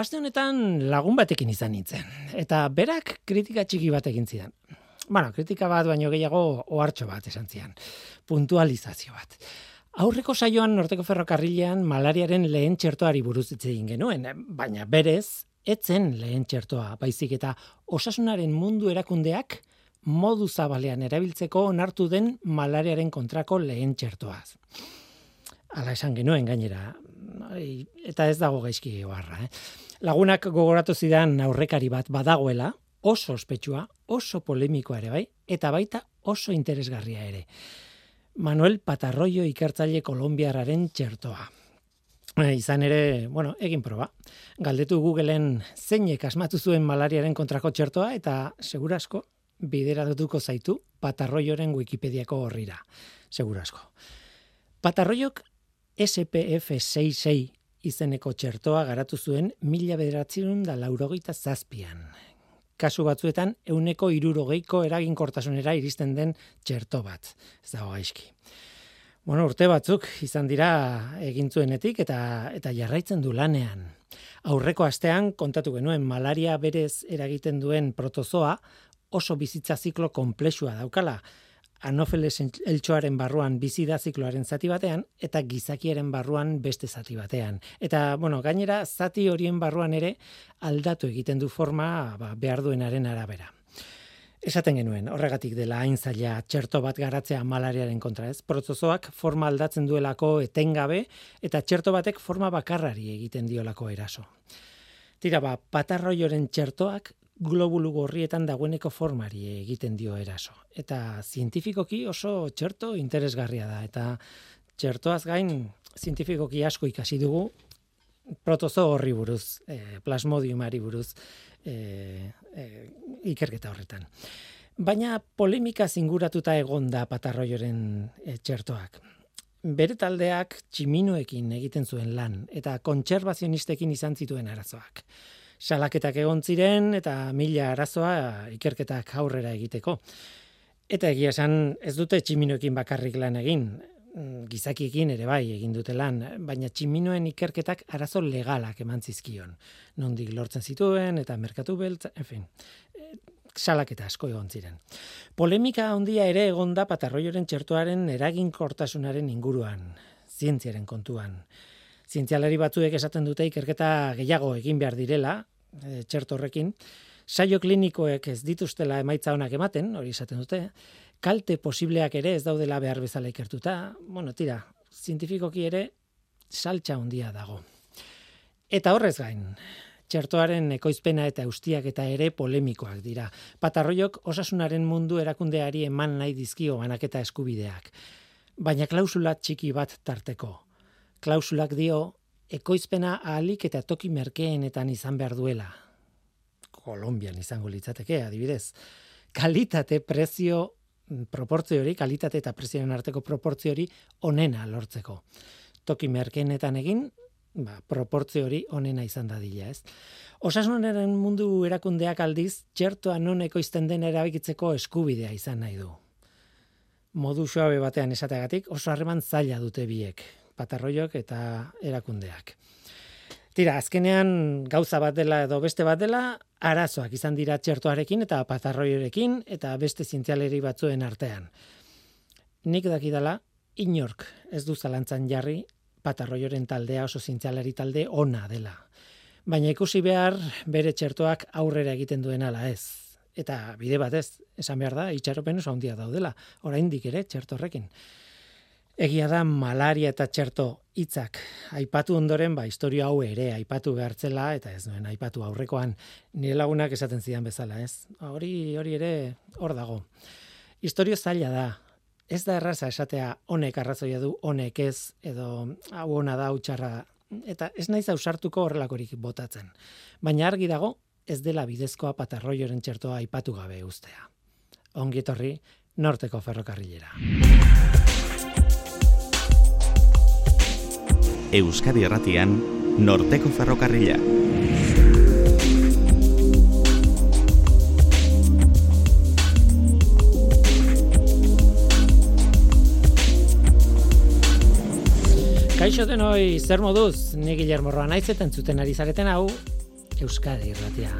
Aste honetan lagun batekin izan nintzen, eta berak kritika txiki bat egin zidan. Bueno, kritika bat baino gehiago ohartxo bat esan zian, puntualizazio bat. Aurreko saioan Norteko Ferrokarrilean malariaren lehen txertoari buruz hitz egin genuen, baina berez etzen lehen txertoa, baizik eta osasunaren mundu erakundeak modu zabalean erabiltzeko onartu den malariaren kontrako lehen txertoaz. Hala esan genuen gainera, eta ez dago gaizki gehoarra. Eh? Lagunak gogoratu zidan aurrekari bat badagoela, oso ospetsua, oso polemikoa ere bai, eta baita oso interesgarria ere. Manuel Patarroio ikertzaile kolombiararen txertoa. E, izan ere, bueno, egin proba. Galdetu Googleen zeinek asmatu zuen malariaren kontrako txertoa eta segurasko bideratuko zaitu Patarroioren Wikipediako horrira. Segurasko. Patarroiok SPF 66 izeneko txertoa garatu zuen mila bederatzerun da laurogeita zazpian kasu batzuetan euneko irurogeiko eraginkortasunera iristen den txerto bat. Ez dago gaizki. Bueno, urte batzuk izan dira egintzuenetik eta eta jarraitzen du lanean. Aurreko astean kontatu genuen malaria berez eragiten duen protozoa oso bizitza ziklo konplexua daukala anofeles eltsoaren barruan bizi da zikloaren zati batean eta gizakiaren barruan beste zati batean. Eta bueno, gainera zati horien barruan ere aldatu egiten du forma ba, behar duenaren arabera. Esaten genuen, horregatik dela hain zaila txerto bat garatzea malariaren kontra ez. Protozoak forma aldatzen duelako etengabe eta txerto batek forma bakarrari egiten diolako eraso. Tira ba, patarroioren txertoak globulu gorrietan dagoeneko formari egiten dio eraso. Eta zientifikoki oso txerto interesgarria da. Eta txertoaz gain zientifikoki asko ikasi dugu protozo horri buruz, e, plasmodiumari buruz e, e, ikerketa horretan. Baina polemika zinguratuta egon da patarroioren e, txertoak. Bere taldeak tximinoekin egiten zuen lan eta kontserbazionistekin izan zituen arazoak salaketak egon ziren eta mila arazoa ikerketak aurrera egiteko. Eta egia esan ez dute tximinoekin bakarrik lan egin, mm, gizakiekin ere bai egin dute lan, baina tximinoen ikerketak arazo legalak eman zizkion. Nondik lortzen zituen eta merkatu beltza, en fin, eh, salaketa asko egon ziren. Polemika handia ere egon da patarroioren txertuaren eraginkortasunaren inguruan, zientziaren kontuan. Zientzialari batzuek esaten dute ikerketa gehiago egin behar direla, e, txerto horrekin, saio klinikoek ez dituztela emaitza honak ematen, hori esaten dute, kalte posibleak ere ez daudela behar bezala ikertuta, bueno, tira, zientifikoki ere saltxa handia dago. Eta horrez gain, txertoaren ekoizpena eta ustiak eta ere polemikoak dira. Patarroiok osasunaren mundu erakundeari eman nahi dizkio banaketa eskubideak. Baina klausula txiki bat tarteko. Klausulak dio ekoizpena ahalik eta toki merkeenetan izan behar duela. Kolombian izango litzateke, adibidez. Kalitate, prezio, mm, proportzio hori, kalitate eta prezioen arteko proportzio hori onena lortzeko. Toki merkeenetan egin, ba, proportzio hori onena izan dadila, ez? Osasunaren mundu erakundeak aldiz, txertoa non ekoizten den erabikitzeko eskubidea izan nahi du. Modu suabe batean esateagatik, oso harreman zaila dute biek patarroiok eta erakundeak. Tira, azkenean gauza bat dela edo beste bat dela, arazoak izan dira txertoarekin eta patarroiorekin eta beste zientzialeri batzuen artean. Nik dakidala, inork ez du zalantzan jarri patarroioren taldea oso zientzialeri talde ona dela. Baina ikusi behar bere txertoak aurrera egiten duen ala ez. Eta bide batez, esan behar da, itxaropen oso handia daudela, oraindik ere txertorrekin. Egia da malaria eta txerto hitzak aipatu ondoren ba historia hau ere aipatu behartzela eta ez duen aipatu aurrekoan nire lagunak esaten zidan bezala, ez? Hori hori ere hor dago. Historia zaila da. Ez da erraza esatea honek arrazoia du, honek ez edo hau ona da utxarra eta ez naiz ausartuko horrelakorik botatzen. Baina argi dago ez dela bidezkoa patarroioren txertoa aipatu gabe ustea. Ongi etorri Norteko ferrokarrilera. Euskadi Erratian, Norteko Ferrokarrila. Kaixo denoi, zer moduz, ni Guillermo Roa naizeten zuten ari zareten hau, Euskadi irratia.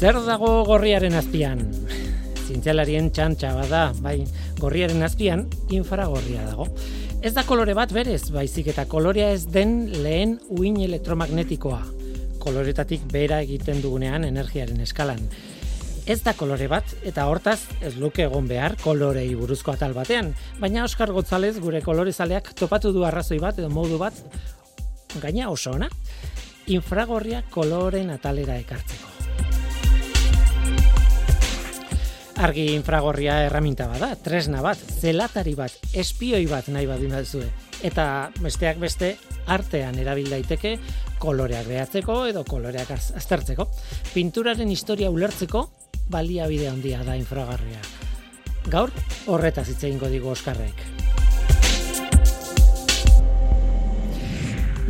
Zer dago gorriaren azpian? Zientzialarien txantxa bada, bai, gorriaren azpian infragorria dago. Ez da kolore bat berez, baizik eta kolorea ez den lehen uin elektromagnetikoa. Koloretatik bera egiten dugunean energiaren eskalan ez da kolore bat, eta hortaz ez luke egon behar kolorei buruzko atal batean, baina Oskar González gure kolorezaleak topatu du arrazoi bat edo modu bat gaina oso ona, infragorria koloren atalera ekartzeko. Argi infragorria erraminta bada, tresna bat, zelatari bat, espioi bat nahi badu zue. Eta besteak beste artean erabil daiteke koloreak behatzeko edo koloreak aztertzeko. Pinturaren historia ulertzeko baliabide handia da infragarria. Gaur horretaz hitze eingo digu Oskarrek.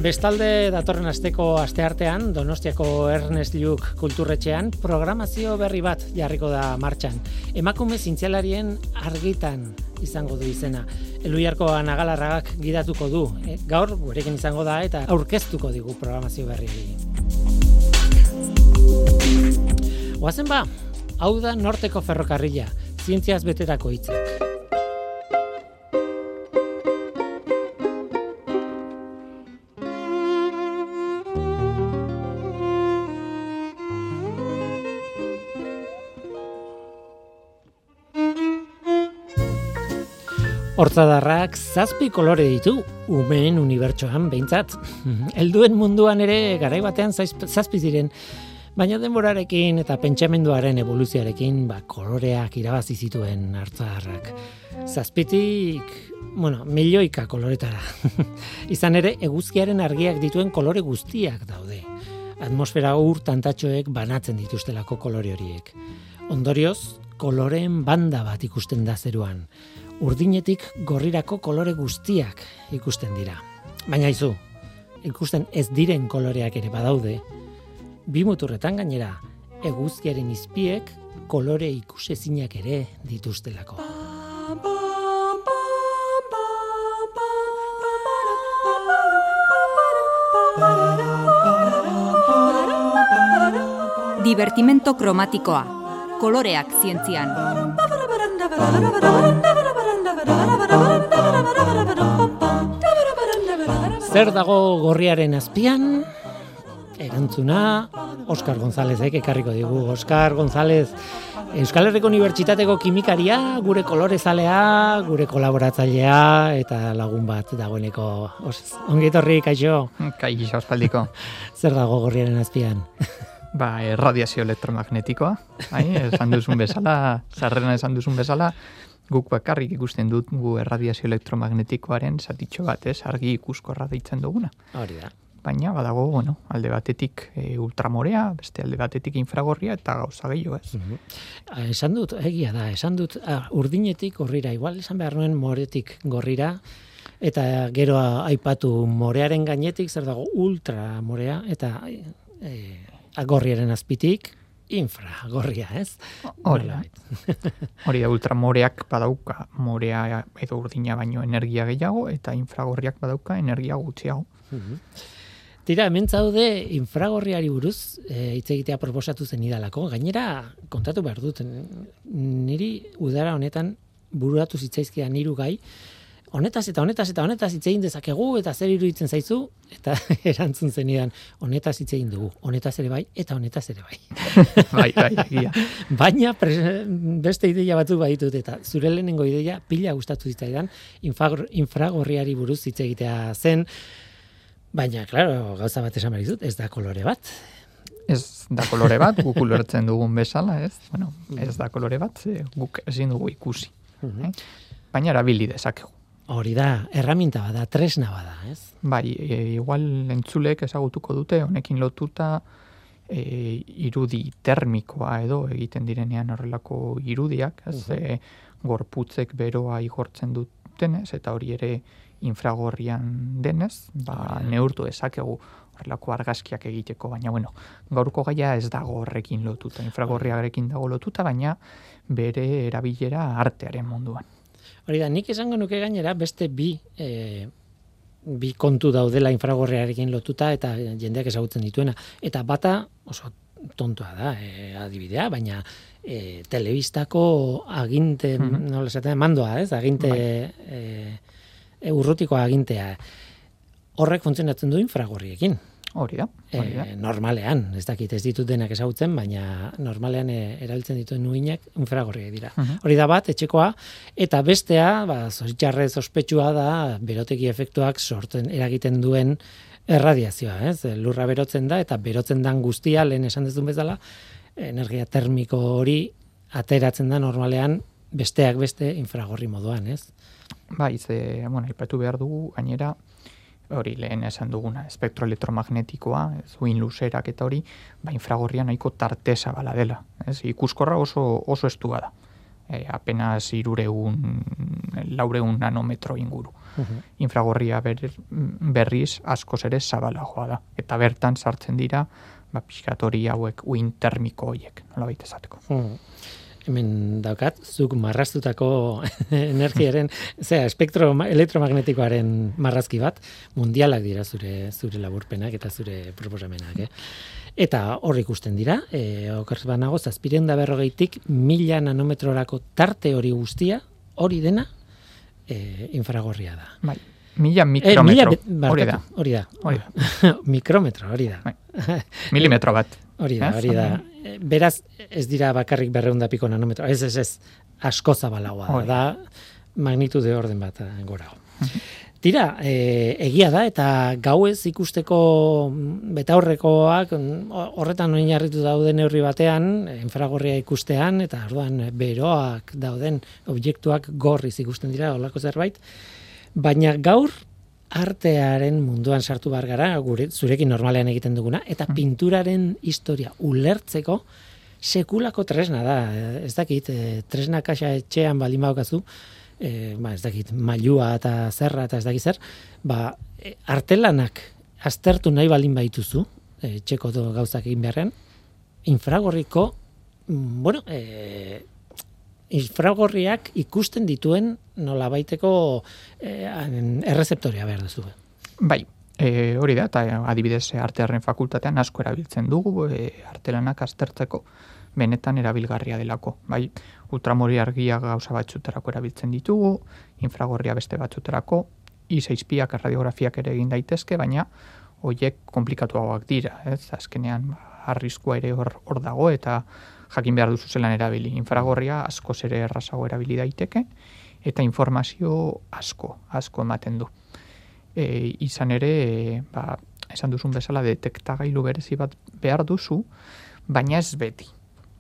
Bestalde datorren asteko asteartean Donostiako Ernest Lluc kulturretxean programazio berri bat jarriko da martxan. Emakume zintzialarien argitan izango du izena. Eluiarko anagalarragak gidatuko du. E, gaur gurekin izango da eta aurkeztuko digu programazio berri. Oazen ba, Hau da norteko ferrokarrila, zientziaz beterako hitzak. Hortzadarrak zazpi kolore ditu, umeen unibertsoan behintzat. Helduen munduan ere garaibatean zazpi ziren, Baina denborarekin eta pentsamenduaren evoluzioarekin ba, koloreak irabazi zituen hartzarrak. Zazpitik, bueno, milioika koloretara. Izan ere, eguzkiaren argiak dituen kolore guztiak daude. Atmosfera ur tantatxoek banatzen dituztelako kolore horiek. Ondorioz, koloreen banda bat ikusten da zeruan. Urdinetik gorrirako kolore guztiak ikusten dira. Baina izu, ikusten ez diren koloreak ere badaude, bi muturretan gainera, eguzkiaren izpiek kolore ikusezinak ere dituztelako. Divertimento kromatikoa. Koloreak zientzian. Zer dago gorriaren azpian? erantzuna Oscar Gonzálezek ekarriko digu. Oscar González Euskal Herriko Unibertsitateko kimikaria, gure kolorezalea, gure kolaboratzailea eta lagun bat dagoeneko. Ongi etorri, kaixo? Kaixo, ospaldiko. Zer dago gorriaren azpian? Ba, erradiazio elektromagnetikoa. Bai, esan duzun bezala, zarrena esan duzun bezala, guk bakarrik ikusten dut gu erradiazio elektromagnetikoaren zatitxo bat, ez, argi ikuskorra deitzen duguna. Hori da baina badago, bueno, alde batetik e, ultramorea, beste alde batetik infragorria eta gauza gehiago, ez? Mm Esan dut, egia da, esan dut, ah, urdinetik gorrira, igual esan behar nuen moretik gorrira, eta gero aipatu morearen gainetik, zer dago ultramorea, eta e, agorriaren azpitik, infra gorria, ez? Hori da. Hori da, ultramoreak badauka morea edo urdina baino energia gehiago, eta infragorriak badauka energia gutxiago. Tira, hemen zaude infragorriari buruz e, hitz egitea proposatu zen idalako. Gainera, kontatu behar dut, niri udara honetan bururatu zitzaizkia niru gai, honetaz eta honetaz eta honetaz hitz egin dezakegu eta zer iruditzen zaizu eta erantzun zenidan honetaz hitz egin dugu honetaz ere bai eta honetaz ere bai bai bai egia baina beste ideia batzu baditut eta zure lehenengo ideia pila gustatu zitzaidan infragorriari buruz hitz egitea zen Baina, klaro, gauza bat esan dut, ez da kolore bat. Ez da kolore bat, guk ulertzen dugun bezala, ez? Bueno, ez da kolore bat, guk ezin dugu ikusi. Mhm. eh? Baina erabili dezakegu. Hori da, erraminta bada, tresna bada, ez? Bai, e, igual entzulek ezagutuko dute, honekin lotuta e, irudi termikoa edo egiten direnean horrelako irudiak, ez? Uh -huh. gorputzek beroa igortzen duten, ez? Eta hori ere infragorrian denez, ba, neurtu ezakegu horrelako argazkiak egiteko, baina bueno, gaurko gaia ez dago horrekin lotuta, infragorriarekin dago lotuta, baina bere erabilera artearen munduan. Hori da, nik esango nuke gainera beste bi e, bi kontu daudela infragorriarekin lotuta eta jendeak ezagutzen dituena. Eta bata oso tontoa da, e, adibidea, baina e, telebistako aginte, mm -hmm. nola esaten, mandoa, ez? Aginte, bai. e, e, urrutiko agintea. Horrek funtzionatzen du infragorriekin. Hori da, hori da. E, normalean, ez dakit ez ditut denak ezagutzen, baina normalean e, erabiltzen dituen nuinak infragorriak dira. Mhm. Hori da bat, etxekoa, eta bestea, ba, zoritxarrez ospetsua da, beroteki efektuak sortzen, eragiten duen erradiazioa, ez? Lurra berotzen da, eta berotzen dan guztia, lehen esan dezun bezala, energia termiko hori ateratzen da normalean besteak beste infragorri moduan, ez? Bai, ze, bueno, ipatu behar dugu, gainera, hori lehen esan duguna, espektro elektromagnetikoa, zuin luzerak eta hori, ba infragorria nahiko tartesa bala dela. Ez? Ikuskorra oso, oso estua da. E, apenas irureun, laureun nanometro inguru. Infragorria ber, berriz asko ere zabala joa da. Eta bertan sartzen dira, ba, pixkatori hauek uin termiko horiek, nola baita esateko hemen daukat, zuk marrastutako energiaren, zera, espektro elektromagnetikoaren marrazki bat, mundialak dira zure zure laburpenak eta zure proposamenak, eh? Eta hor ikusten dira, e, okerz banago, zazpiren da berrogeitik mila nanometrorako tarte hori guztia, hori dena, e, infragorria da. Bai. Mila mikrometro. E, mila, hori da. Hori da. mikrometro, hori da. Bai. Milimetro bat. Hori da, hori da. Beraz, ez dira bakarrik berreunda piko nanometro. Ez, ez, ez. Asko zabalagoa. Da, magnitude orden bat eh, gora. Tira, e, egia da, eta gauez ikusteko mm, betaurrekoak mm, horretan noin jarritu dauden neurri batean, infragorria ikustean, eta orduan beroak dauden objektuak gorriz ikusten dira, olako zerbait. Baina gaur artearen munduan sartu bar gara, gure, zurekin normalean egiten duguna, eta mm. pinturaren historia ulertzeko sekulako tresna da. Ez dakit, e, tresna kaxa etxean baldin baukazu, e, ba, ez dakit, mailua eta zerra eta ez dakit zer, ba, e, artelanak aztertu nahi baldin baituzu, e, txeko do gauzak egin beharren, infragorriko, mm, bueno, e, infragorriak ikusten dituen nola baiteko eh, errezeptoria behar duzu. Bai, e, hori da, eta adibidez artearen fakultatean asko erabiltzen dugu e, artelanak aztertzeko benetan erabilgarria delako. Bai, ultramori argia gauza batzuterako erabiltzen ditugu, infragorria beste batzuterako, I6Piak radiografiak ere egin daitezke, baina hoiek komplikatuagoak dira, ez? Azkenean ba, arriskua ere hor, hor dago eta jakin behar duzu zelan erabili. Infragorria asko ere errazago erabili daiteke, eta informazio asko, asko ematen du. E, izan ere, e, ba, esan duzun bezala, detektagailu berezi bat behar duzu, baina ez beti.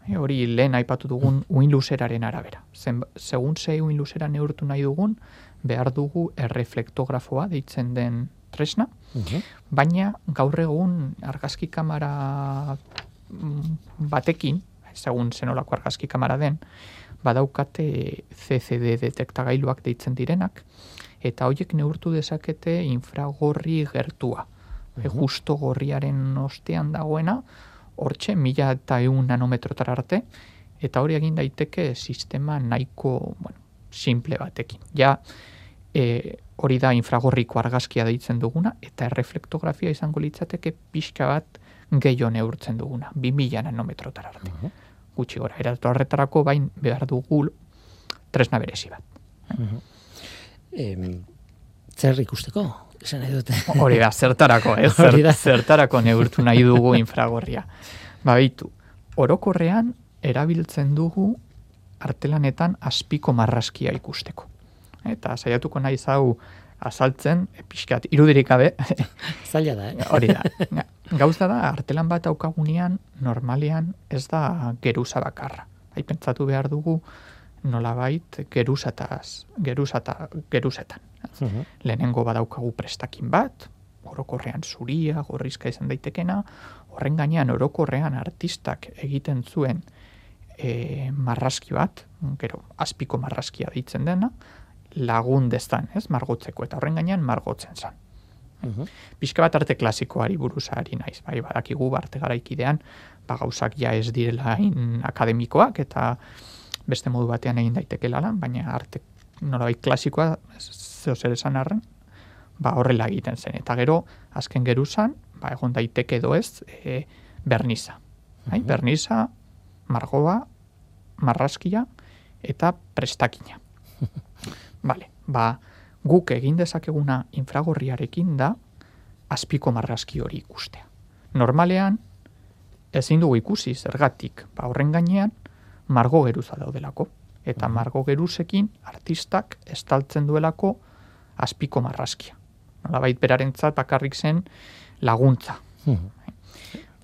E, hori lehen aipatu dugun uin luzeraren arabera. Zen, segun ze uin luzera neurtu nahi dugun, behar dugu erreflektografoa deitzen den tresna, baina gaur egun argazki kamera mm, batekin, segun zenolako argazki kamera den, badaukate CCD detektagailuak deitzen direnak, eta horiek neurtu dezakete infragorri gertua. E, justo gorriaren ostean dagoena, hortxe, mila eta eun nanometrotar arte, eta hori egin daiteke sistema nahiko bueno, simple batekin. Ja, e, hori da infragorriko argazkia deitzen duguna, eta erreflektografia izango litzateke pixka bat gehiago neurtzen duguna, 2000 nanometrotar arte gutxi gora. Era horretarako bain behar dugu tresna berezi bat. Eh, zer ikusteko? Esan nahi dute. Hori da, zertarako, eh? Zer, zertarako neurtu nahi dugu infragorria. Ba, bitu, orokorrean erabiltzen dugu artelanetan aspiko marraskia ikusteko. Eta saiatuko nahi zau azaltzen, e, pixkat, irudirik gabe. Zaila da, eh? Hori da. Gauza da, artelan bat aukagunean, normalean ez da geruza bakarra. Hai pentsatu behar dugu, nolabait geruzataz, geruzata, geruzetan. Uh Lehenengo badaukagu prestakin bat, orokorrean zuria, gorrizka izan daitekena, horren gainean orokorrean artistak egiten zuen e, marraski bat, gero, azpiko marraskia ditzen dena, lagun destan, ez, margotzeko, eta horren gainean margotzen zan. Uhum. bat arte klasikoari buruzari naiz, bai, badakigu arte garaikidean, ba, gauzak ja ez direla in akademikoak, eta beste modu batean egin daiteke lan, baina arte norabait klasikoa, zeo zer esan arren, ba horrela egiten zen. Eta gero, azken geruzan, ba egon daiteke edo ez, e, berniza. Bai, berniza, margoa, marraskia eta prestakina. Vale, ba, guk egin dezakeguna infragorriarekin da azpiko marraski hori ikustea. Normalean, ezin dugu ikusi zergatik, ba, horren gainean, margo geruza daudelako. Eta margo geruzekin artistak estaltzen duelako azpiko marraskia. Nolabait berarentzat bakarrik zen laguntza.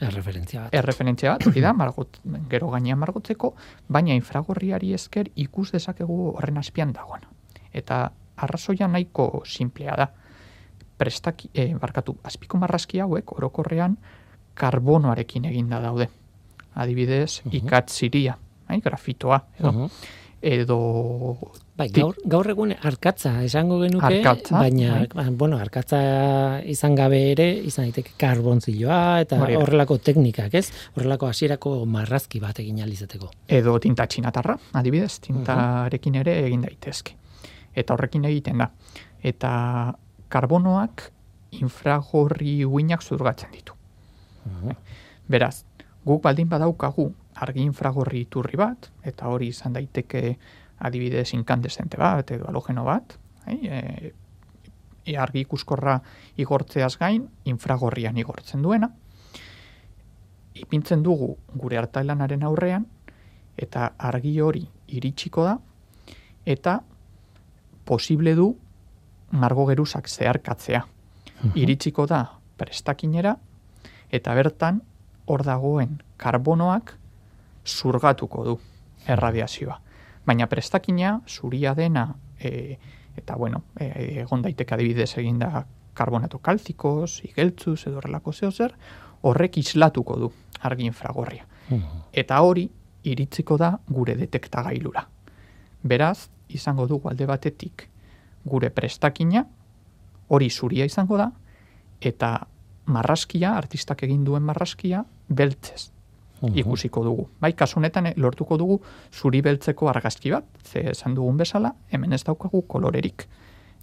Erreferentzia bat. Erreferentzia bat, hori da, margot, gero gainean margotzeko, baina infragorriari esker ikus dezakegu horren azpian dagoen. Eta arrazoia nahiko simplea da. Prestaki, eh, barkatu, azpiko marraski hauek orokorrean karbonoarekin eginda daude. Adibidez, Mhm. ikatziria, bai, grafitoa, edo, Mhm. edo Bai, gaur, gaur egun arkatza esango genuke, Arkatza, baina, bai. ba, bueno, arkatza izan gabe ere, izan daiteke karbontzilloa, eta Hori da. horrelako teknikak, ez? Horrelako hasierako marrazki bat egin alizateko. edo tinta txinatarra, adibidez, tintarekin ere egin daitezke. Eta horrekin egiten da. Eta karbonoak infragorri uinak zurgatzen ditu. Beraz, guk baldin badaukagu argi infragorri iturri bat, eta hori izan daiteke adibidez inkandesente bat, edo halogeno bat, e, e, argi ikuskorra igortzeaz gain, infragorrian igortzen duena, ipintzen dugu gure artailanaren aurrean, eta argi hori iritsiko da, eta posible du margo geruzak zeharkatzea. Iritsiko da prestakinera, eta bertan hor dagoen karbonoak zurgatuko du erradiazioa. Baina prestakina zuria dena e, eta bueno, e, egon daiteke adibidez eginda karbonato kalzikoz, igeltzuz edo horrelako zeo zer, horrek islatuko du argi infragorria. Eta hori iritsiko da gure detektagailura. Beraz, izango dugu alde batetik gure prestakina, hori zuria izango da, eta marraskia, artistak egin duen marraskia, beltzez ikusiko dugu. Bai, kasu honetan eh, lortuko dugu zuri beltzeko argazki bat, ze esan dugun bezala, hemen ez daukagu kolorerik.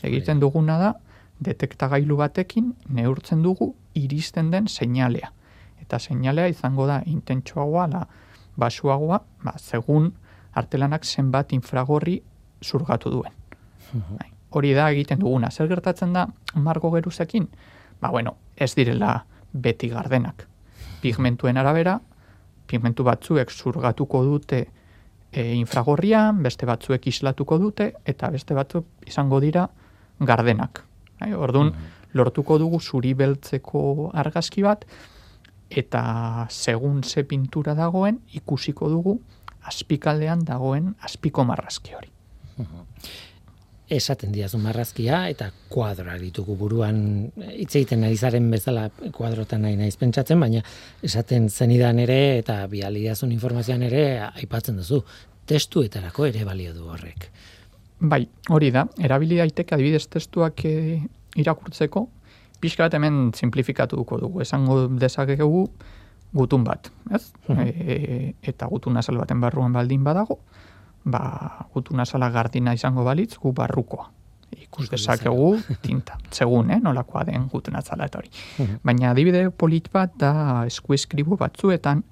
Egiten duguna da, detektagailu batekin neurtzen dugu iristen den seinalea. Eta seinalea izango da intentsuagoa, la basuagoa, ba, segun artelanak zenbat infragorri zurgatu duen. Bai, Hori da egiten duguna. Zer gertatzen da margo geruzekin? Ba, bueno, ez direla beti gardenak. Pigmentuen arabera, pigmentu batzuek zurgatuko dute e, infragorrian, beste batzuek islatuko dute, eta beste batzuk izango dira gardenak. Bai, Orduan, lortuko dugu zuri beltzeko argazki bat, eta segun ze pintura dagoen, ikusiko dugu azpikaldean dagoen azpiko marrazki hori. Esaten diazu marrazkia eta kuadroak ditugu buruan. Hitz egiten ari zaren bezala kuadrotan nahi naiz pentsatzen, baina esaten zenidan ere eta bialidazun informazioan ere aipatzen duzu. Testuetarako ere balio du horrek. Bai, hori da, erabili daiteke adibidez testuak e, irakurtzeko, pixka bat hemen simplifikatuko dugu, esango dezakegu gutun bat, ez? E, eta gutun azal baten barruan baldin badago, ba, gutun azala gardina izango balitz, gu barrukoa. Ikus dezakegu tinta, segun, eh, nolakoa den gutun azala eta hori. Baina adibide polit bat da eskueskribu batzuetan,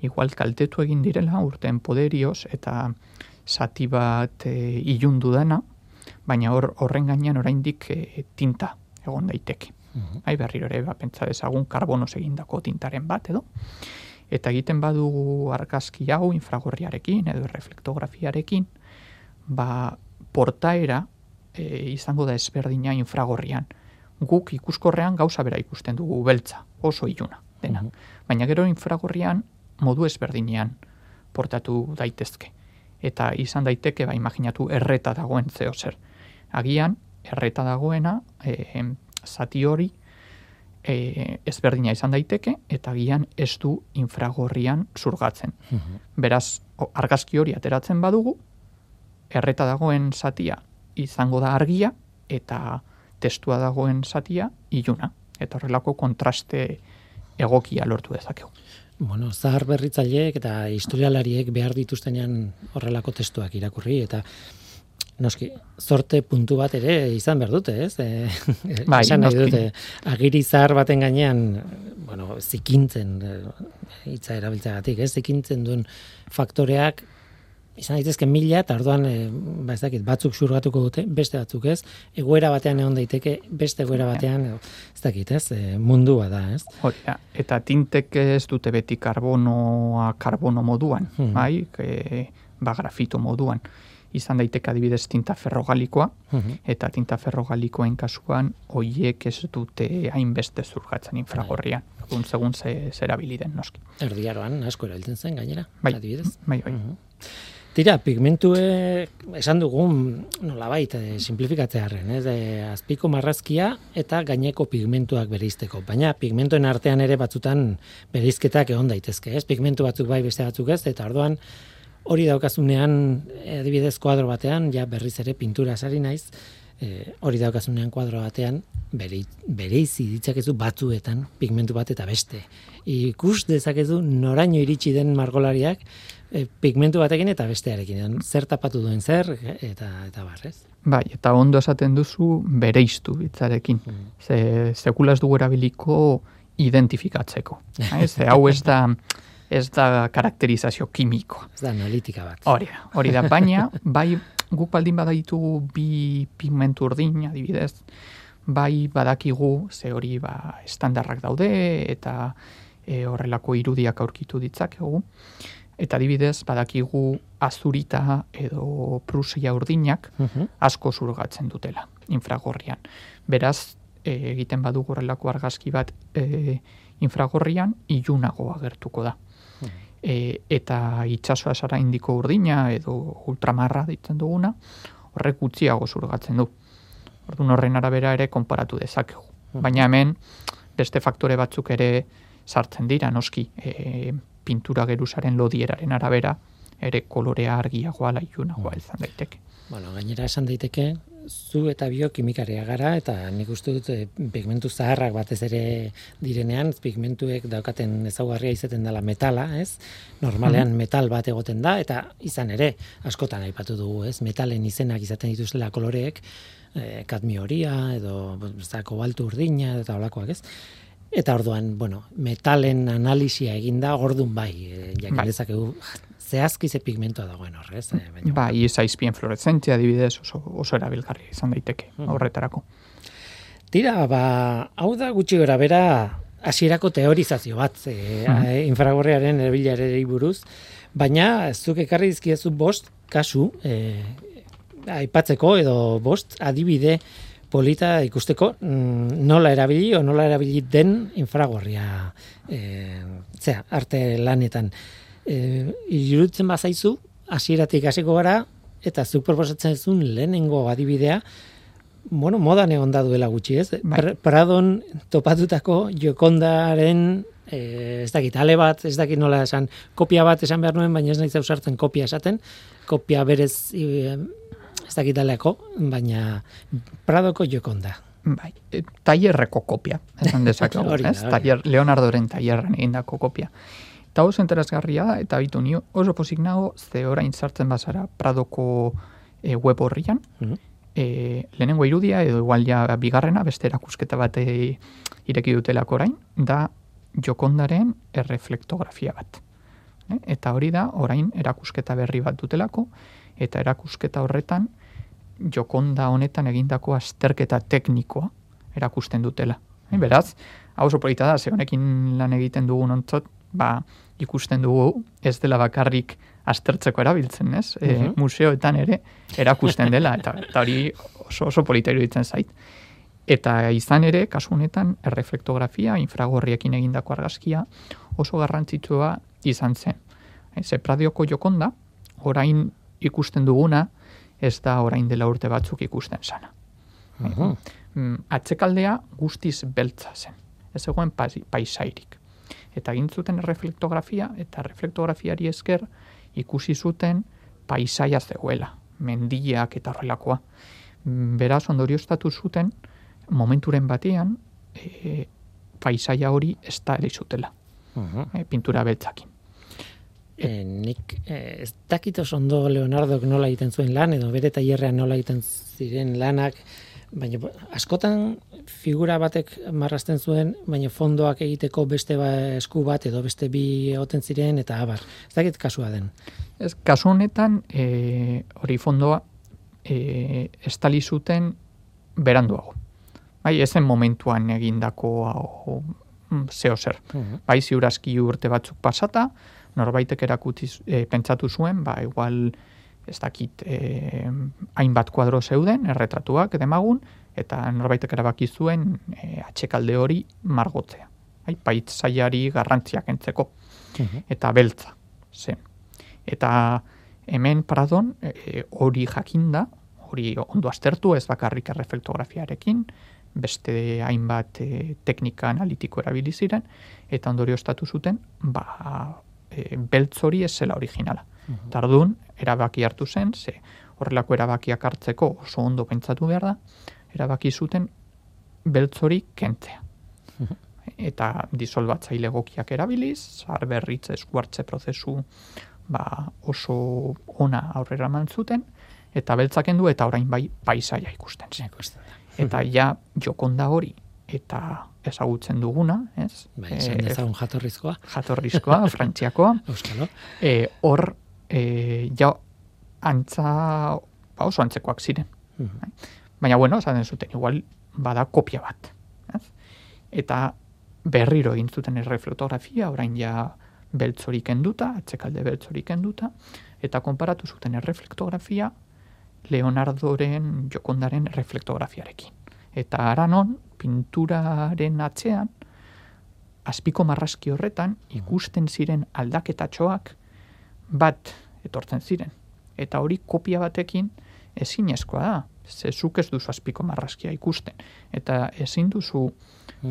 igual kaltetu egin direla urten poderioz eta zati bat e, ilundu dena, baina hor horren gainean oraindik e, tinta egon daiteke. Bai, berriro ere, ba, pentsa dezagun karbonoz egindako tintaren bat edo. Eta egiten badugu argazki hau infragorriarekin edo reflektografiarekin, ba, portaera e, izango da ezberdina infragorrian. Guk ikuskorrean gauza bera ikusten dugu beltza, oso iluna dena. Baina gero infragorrian modu ezberdinean portatu daitezke. Eta izan daiteke, ba, imaginatu erreta dagoen zeo zer. Agian, erreta dagoena, e, zati hori, e, ezberdina izan daiteke, eta agian ez du infragorrian zurgatzen. Beraz, o- argazki hori ateratzen badugu, erreta dagoen zatia izango da argia, eta testua dagoen zatia iluna. Eta horrelako kontraste egokia lortu dezakegu. Bueno, zahar berritzaileek eta historialariek behar dituztenean horrelako testuak irakurri eta noski, zorte puntu bat ere izan behar dute, ez? E, Bai, esan nahi dute, agiri zahar baten gainean, bueno, zikintzen, eh, hitza erabiltzagatik, ez? Zikintzen duen faktoreak, izan daitezke mila, eta orduan, e, ba ez dakit, batzuk xurgatuko dute, beste batzuk ez, egoera batean egon daiteke, beste egoera batean, ez dakit, ez? E, mundua da, ez? Hori eta tintek ez dute beti karbonoa karbono moduan, Mhm. bai, e, ba grafito moduan. Izan daiteke adibidez tinta ferrogalikoa, Mhm. eta tinta ferrogalikoen kasuan hoiek ez dute hainbeste zurgatzen infragorrian. Orduan segun ze zerabili den noski. Erdiaroan asko erabiltzen zen gainera, Bai. adibidez. Bai, bai. Mhm. Tira, pigmentue esan dugun nolabait eh, simplifikatzearren, ez? E, azpiko marrazkia eta gaineko pigmentuak bereizteko, baina pigmentuen artean ere batzutan bereizketak egon daitezke, ez? Pigmentu batzuk bai beste batzuk ez, eta orduan hori daukazunean adibidez kuadro batean, ja berriz ere pintura sari naiz, e, hori daukazunean kuadro batean bere, bereizi ditzakezu batzuetan pigmentu bat eta beste. Ikus dezakezu noraino iritsi den margolariak e, pigmentu batekin eta bestearekin. Zer tapatu duen zer eta eta bar, ez? Bai, eta ondo esaten duzu bereiztu hitzarekin. Ze sekula ez dugu erabiliko identifikatzeko. Ez, Ze hau ez da ez da karakterizazio kimikoa. Ez da analitika bat. Hori da, hori da, baina, bai, guk baldin baditugu bi pigmentu urdin, adibidez, bai badakigu, ze hori ba, estandarrak daude, eta e, horrelako irudiak aurkitu ditzakegu, eta adibidez, badakigu azurita edo prusia urdinak Mhm. asko zurgatzen dutela, infragorrian. Beraz, e, egiten badugu horrelako argazki bat e, infragorrian, ilunago agertuko da e, eta itsasoa sara indiko urdina edo ultramarra ditzen duguna, horrek gutxiago zurgatzen du. Orduan horren arabera ere konparatu dezakegu. Baina hemen beste faktore batzuk ere sartzen dira, noski, e, pintura geruzaren lodieraren arabera, ere kolorea argiagoa laiunagoa izan daiteke. Bueno, gainera esan daiteke, zu eta biokimikaria gara, eta nik uste dut eh, pigmentu zaharrak batez ere direnean, pigmentuek daukaten ezaugarria izaten dela metala, ez? Normalean metal bat egoten da, eta izan ere, askotan aipatu dugu, ez? Metalen izenak izaten dituzela koloreek, eh, kadmio horia, edo kobaltu urdina, eta olakoak, ez? Eta orduan, bueno, metalen analisia eginda, ordun bai, e, jakin Bai. dezakegu zehazki ze pigmentua dagoen horrez, eh, baina Bai, izaizpien fluoreszentzia adibidez oso, oso erabilgarria izan daiteke horretarako. Tira, ba, hau da gutxi gora bera hasierako teorizazio bat e, Mhm. infragorriaren erabilerari buruz, baina zuk ekarri dizkiezu bost kasu e, aipatzeko edo bost adibide polita ikusteko mm, nola erabili o nola erabili den infragorria e, zera, arte lanetan. E, iruditzen bazaizu, hasieratik hasiko gara, eta zuk proposatzen zuen lehenengo adibidea, bueno, modan egon da duela gutxi, ez? Bai. Pr- Pradon topatutako jokondaren eh, ez dakit, ale bat, ez dakit nola esan, kopia bat esan behar nuen, baina ez nahi ausartzen kopia esaten, kopia berez eh, ez dakit aleako, baina Pradoko jokonda. Bai, e, tailerreko kopia, esan dezakegu, ez? Tailer, Leonardoren tailerren egindako kopia. Eta oso interesgarria da, eta bitu nio oso pozik nago, ze orain sartzen bazara Pradoko e, web horrian, Mhm. e, lehenengo irudia, edo igual ja bigarrena, beste erakusketa bate ireki dutelako orain, da jokondaren erreflektografia bat. E, Eta hori da, orain erakusketa berri bat dutelako, eta erakusketa horretan jokonda honetan egindako azterketa teknikoa erakusten dutela. E, beraz, hau oso polita da, ze honekin lan egiten dugun ontzot, ba, ikusten dugu ez dela bakarrik aztertzeko erabiltzen, ez? E, Mhm. museoetan ere erakusten dela, eta, eta hori oso, oso polita iruditzen zait. Eta izan ere, kasu honetan, erreflektografia, infragorriekin egindako argazkia, oso garrantzitsua izan zen. E, ze pradioko jokonda, orain ikusten duguna, ez da orain dela urte batzuk ikusten sana. Mhm. Mm, atzekaldea guztiz beltza zen. Ez egoen paisairik. Eta egin zuten erreflektografia, eta reflektografiari esker ikusi zuten paisaia zegoela, mendiak eta horrelakoa. Beraz, ondorioztatu zuten, momenturen batean, e, paisaia hori ez da zutela, Mhm. e, pintura beltzakin. E, nik e, ez dakit oso ondo Leonardo nola egiten zuen lan, edo bere tailerrean nola egiten ziren lanak, baina bo- askotan figura batek marrasten zuen, baina fondoak egiteko beste ba, esku bat edo beste bi egoten ziren, eta abar. Ez dakit kasua den. Ez, kasu honetan, e, hori fondoa, e, estali zuten beranduago. Bai, ezen momentuan egindako hau, mm, zeo zer. Bai, ziurazki urte batzuk pasata, norbaitek erakutsi e, pentsatu zuen, ba, igual ez dakit e, hainbat kuadro zeuden, erretratuak demagun, eta norbaitek erabaki zuen e, atxekalde hori margotzea. Bai, paitzaiari garrantziak entzeko eta beltza zen. Eta hemen Pradon e, hori jakinda, hori ondo aztertu ez bakarrik erreflektografiarekin, beste hainbat e, teknika analitiko erabili ziren eta ondorio estatu zuten, ba e, beltz hori ez zela originala. Tardun erabaki hartu zen, ze horrelako erabakiak hartzeko oso ondo pentsatu behar da, erabaki zuten beltz hori kentzea eta disolbatzaile egokiak erabiliz, zar berritze eskuartze prozesu ba, oso ona aurrera eman zuten, eta beltzaken du eta orain bai paisaia ikusten zen. Eta ja jokonda hori eta ezagutzen duguna, ez? Bai, esan dezagun jatorrizkoa, jatorrizkoa, frantziakoa, euskalo. e, hor e, ja antza ba, oso antzekoak ziren. Mhm. Baina, bueno, esaten zuten, igual bada kopia bat. Ez? Eta berriro egin zuten erreflotografia, orain ja beltzorik kenduta, atzekalde beltzorik kenduta, eta konparatu zuten erreflektografia Leonardoren jokondaren erreflektografiarekin. Eta aranon, pinturaren atzean, azpiko marrazki horretan ikusten ziren aldaketatxoak bat etortzen ziren. Eta hori kopia batekin ezinezkoa da. Ze zuk ez duzu azpiko marrazkia ikusten. Eta ezin duzu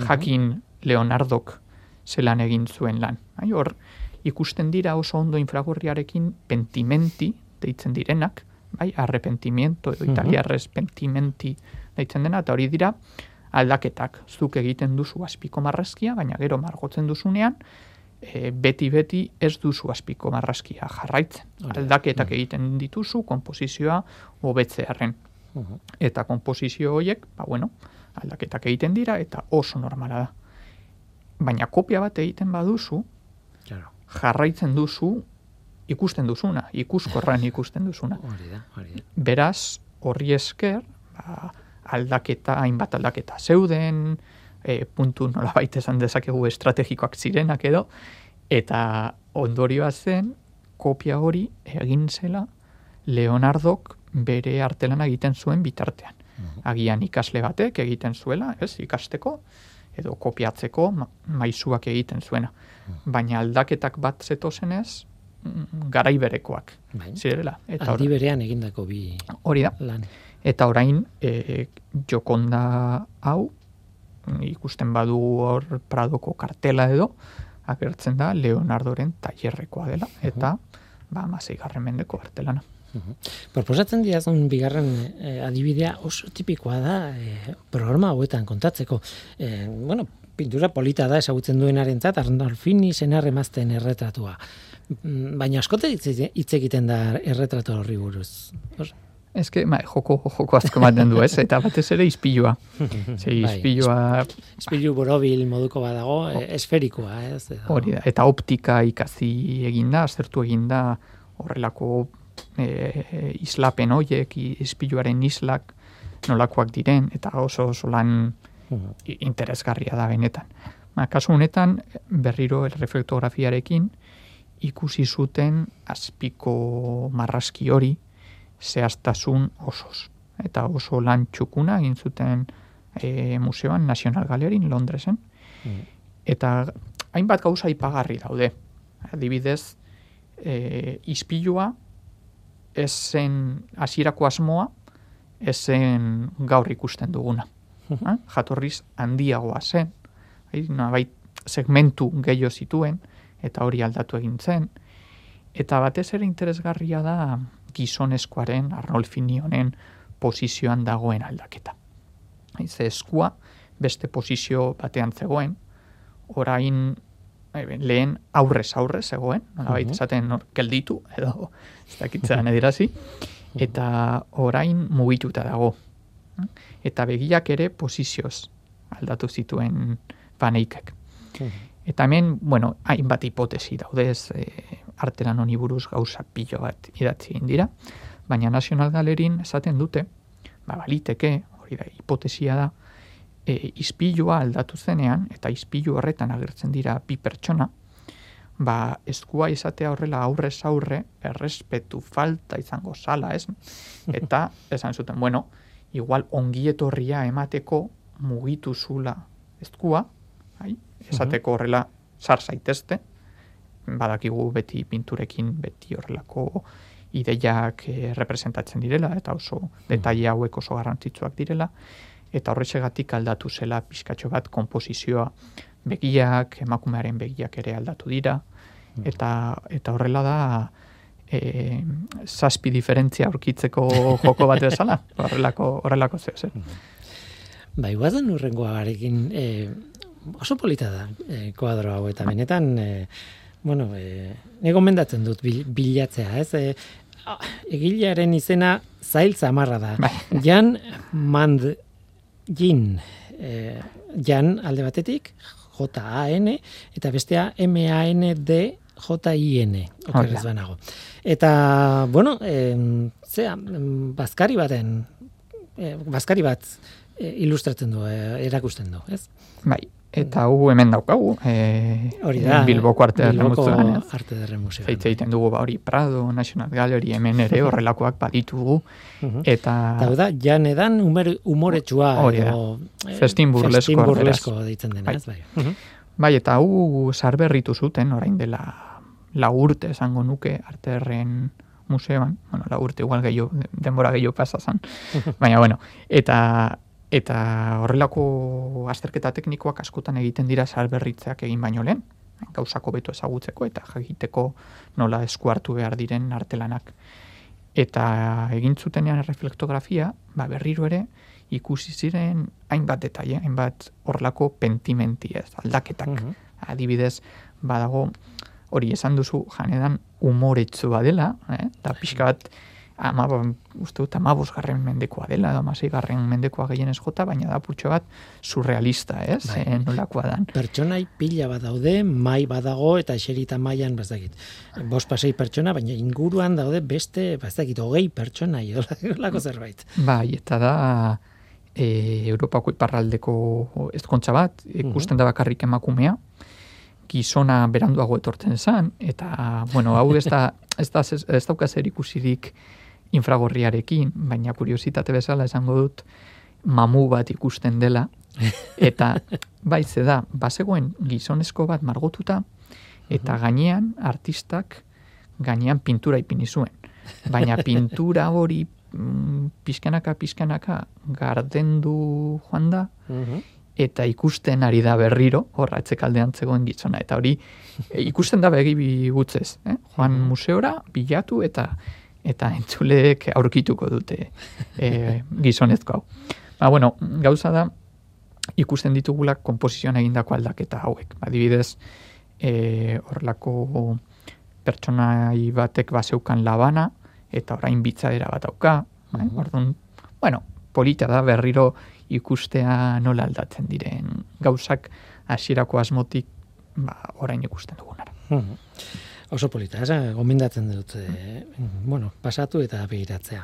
jakin Leonardok zelan egin zuen lan. Bai, hor, ikusten dira oso ondo infragorriarekin pentimenti deitzen direnak, bai, arrepentimiento edo Mhm. italiarrez pentimenti deitzen dena, eta hori dira aldaketak. Zuk egiten duzu azpiko marrazkia, baina gero margotzen duzunean, beti-beti ez duzu azpiko marrazkia jarraitzen. Aldaketak egiten dituzu, komposizioa hobetzearen. Mhm. Eta komposizio horiek, ba bueno, aldaketak egiten dira eta oso normala da. Baina kopia bat egiten baduzu, jarraitzen duzu ikusten duzuna, ikuskorran ikusten duzuna. Hori da, hori da. Beraz, horri esker, ba, aldaketa, hainbat aldaketa zeuden, e, puntu nolabait esan dezakegu estrategikoak zirenak edo, eta ondorioa zen, kopia hori egin zela Leonardok bere artelana egiten zuen bitartean. Agian ikasle batek egiten zuela, ez, ikasteko, edo kopiatzeko ma- maizuak egiten zuena. Baina aldaketak bat zetozenez, mm, garai berekoak Bai. zirela. Eta Aldi berean egindako bi hori da. lan. Eta orain e, jokonda hau ikusten badu hor Pradoko kartela edo agertzen da Leonardoren tailerrekoa dela eta ba 16. mendeko artelana. Proposatzen diazun bigarren eh, adibidea oso tipikoa da eh, programa hauetan kontatzeko. Eh, bueno, pintura polita da ezagutzen duenarentzat Arnolfini senar emazten erretratua. Mm, Baina askote hitz egiten da erretratu horri buruz. Os- Ez que, ma, joko, joko asko ematen du, ez? Eta batez ere izpilua. Ze Bai, izpilua Ispilu borobil moduko badago, eh, esferikoa, ez? Hori da. Eta optika ikasi eginda, aztertu eginda horrelako e, islapen hoiek, izpiluaren islak nolakoak diren, eta oso oso lan i- interesgarria da benetan. Ba, kasu honetan, berriro reflektografiarekin ikusi zuten azpiko marrazki hori zehaztasun osoz. Eta oso lan txukuna egin zuten e, museoan National Gallerin Londresen. Mhm. Eta hainbat gauza ipagarri daude. Adibidez, e, izpilua ez zen hasierako asmoa, ez zen gaur ikusten duguna. Ha? Jatorriz handiagoa zen, bai, nolabait segmentu gehiago zituen, eta hori aldatu egin zen. Eta batez ere interesgarria da gizonezkoaren, Arnolfini honen posizioan dagoen aldaketa. Ze eskua beste posizio batean zegoen, orain e, lehen aurrez aurrez zegoen, nolabait Mhm. esaten nor, gelditu, edo ez dakitzean edirazi, eta orain mugituta dago. Eta begiak ere posizioz aldatu zituen paneikek. Eta hemen, bueno, hainbat hipotesi daude ez, e, artelan honi buruz gauza pilo bat idatzi egin dira, baina National Galerin esaten dute, ba, baliteke, hori da, hipotesia da, e, izpilua aldatu zenean, eta izpilu horretan agertzen dira bi pertsona, ba, eskua izatea horrela aurrez aurre, errespetu falta izango sala, ez? Eta, esan zuten, bueno, igual ongietorria emateko mugitu zula eskua, bai? esateko horrela sar zaitezte, badakigu beti pinturekin beti horrelako ideiak eh, representatzen direla, eta oso detaile hauek oso garrantzitsuak direla, eta horrexegatik aldatu zela pixkatxo bat komposizioa begiak, emakumearen begiak ere aldatu dira, eta, eta horrela da e, zazpi diferentzia aurkitzeko joko bat bezala, horrelako, horrelako zeu, zer. Bai, guazen urrengoa garekin, e, oso polita da e, kuadro hau, eta benetan, e, bueno, e, ne gomendatzen dut bil, bilatzea, ez? E, egilearen izena zail zamarra da. Bai. Jan Mand Jin, e, Jan alde batetik, J-A-N, eta bestea M-A-N-D J-I-N, okerrez banago. Eta, bueno, em, zea, bazkari baten, e, bazkari bat e, ilustratzen du, e, erakusten du, ez? Bai, eta hu hemen daukagu, e, Hori da. Bilboko arte Bilboko museoan, arte derre museoan. Egiten dugu ba hori Prado, National Gallery, hemen ere horrelakoak baditugu, Mhm. eta Eta da, jan edan humor, humoretsua Hori da. eh, Festin burlesko festin burlesko deitzen dena, Bai. ez bai. Mhm. Bai, eta hau sarberritu zuten, orain dela lau urte esango nuke arterren museoan, bueno, lau urte igual gehiago, denbora gehiago pasa zan, baina bueno, eta eta horrelako azterketa teknikoak askotan egiten dira sarberritzeak egin baino lehen, gauzako beto ezagutzeko eta jakiteko nola esku hartu behar diren artelanak. Eta egin zutenean reflektografia, ba berriro ere ikusi ziren hainbat detaile, hainbat horlako pentimenti ez, aldaketak. Mhm. Adibidez, badago hori esan duzu janedan umoretsua dela, eh? da pixka bat ama, uste dut amabos garren mendekoa dela, amasei garren mendekoa gehienez jota, baina da putxo bat surrealista, ez? Bai. Eh, nolakoa dan. Pertsonai pila bat daude, mai badago eta eserita mailan bazakit. Bost pasei pertsona, baina inguruan daude beste, bazakit, hogei pertsonai, holako zerbait. Bai, eta da e, Europako iparraldeko ezkontza bat, ikusten da bakarrik emakumea, gizona beranduago etortzen zen, eta, bueno, hau ez da, ez da, ez dauka zer ikusirik infragorriarekin, baina kuriositate bezala esango dut, mamu bat ikusten dela, eta bai, ze da, bazegoen gizonezko bat margotuta, eta gainean artistak gainean pintura ipini zuen. Baina pintura hori mm, pizkanaka pizkanaka gardendu joan da eta ikusten ari da berriro hor atzekaldean zegoen gizona. Eta hori ikusten da begi gutzez, eh? Joan museora bilatu eta eta entzuleek aurkituko dute e, gizonezko hau. Ba, bueno, gauza da ikusten ditugula komposizioan egindako aldaketa hauek. Adibidez, e, horrelako pertsonai batek baseukan labana, eta orain bitzadera bat dauka. bai? Orduan, bueno, polita da berriro ikustea nola aldatzen diren gauzak hasierako asmotik ba, orain ikusten dugunara. Mhm. Oso polita, ez? gomendatzen dut, e, bueno, pasatu eta begiratzea.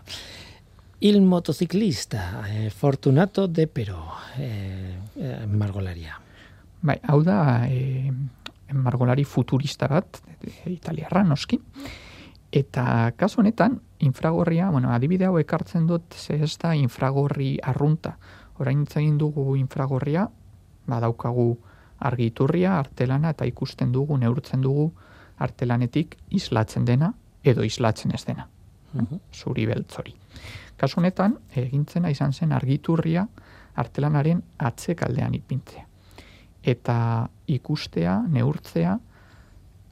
Il motociclista, eh, Fortunato de Pero, eh, eh, margolaria. Bai, hau da e, margolari futurista bat, e, italiarra noski, eta kasu honetan, infragorria, bueno, adibide hau ekartzen dut, ze ez da infragorri arrunta. Orain egin dugu infragorria, badaukagu argiturria, artelana, eta ikusten dugu, neurtzen dugu artelanetik islatzen dena, edo islatzen ez dena. Mhm. Zuri beltzori. Kasu honetan, egintzena izan zen argiturria artelanaren atzekaldean ipintzea eta ikustea, neurtzea,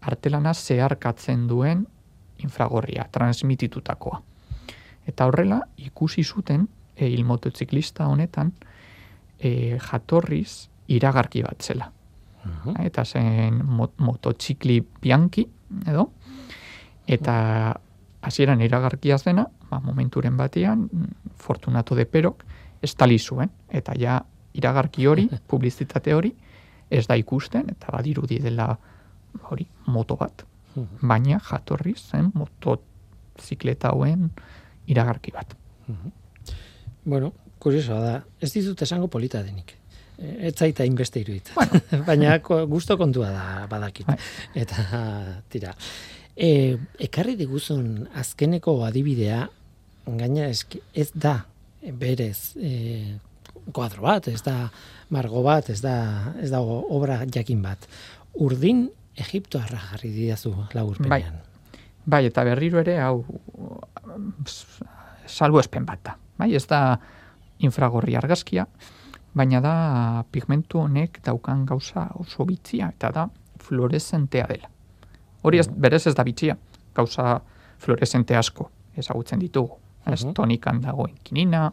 artelana zeharkatzen duen infragorria, transmititutakoa. Eta horrela, ikusi zuten, e, il motoziklista honetan, e, jatorriz iragarki bat zela. Mhm. eta zen mo- mototxikli bianki, edo, eta hasieran iragarkia zena, ba, momenturen batean, Fortunato de Perok estali zuen, eta ja iragarki hori, publizitate hori, ez da ikusten, eta badirudi dela hori moto bat, baina jatorri zen motozikleta hauen iragarki bat. Bueno, kuriosoa da. Ez dizut esango polita denik. Eh, Ez zaita inbeste iruditzen. Baina ko- gusto kontua da badakit. Bai. Eta tira. E, ekarri diguzun azkeneko adibidea, gaina eski, ez da berez e, kuadro bat, ez da margo bat, ez da, ez da obra jakin bat. Urdin Egiptoarra jarri didazu laburpenean. Bai, eta berriro ere, hau, salbo espen bat da. Bai, ez da infragorri argazkia, baina da pigmentu honek daukan gauza oso bitzia, eta da fluoreszentea dela. Hori ez, berez ez da bitxia, gauza fluorescente asko ezagutzen ditugu. Ez Mhm. tonikan dagoen kinina,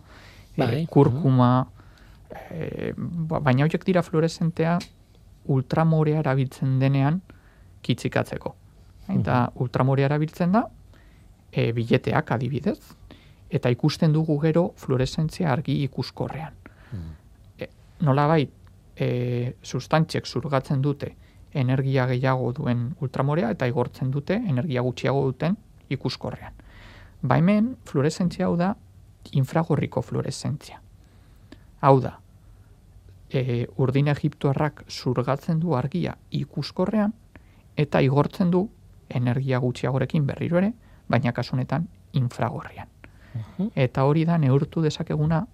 Bai, e, kurkuma, e, ba- baina horiek dira fluoreszentea ultramorea erabiltzen denean kitzikatzeko. Eta ultramorea erabiltzen da, e, bileteak adibidez, eta ikusten dugu gero fluoreszentzia argi ikuskorrean. E, nolabait, e, sustantziek zurgatzen dute energia gehiago duen ultramorea eta igortzen dute energia gutxiago duten ikuskorrean. Ba hemen, fluoreszentzia hau da infragorriko fluoreszentzia. Hau da, e, urdin egiptuarrak zurgatzen du argia ikuskorrean eta igortzen du energia gutxiagorekin berriro ere, baina kasunetan infragorrian. Eta hori da neurtu dezakeguna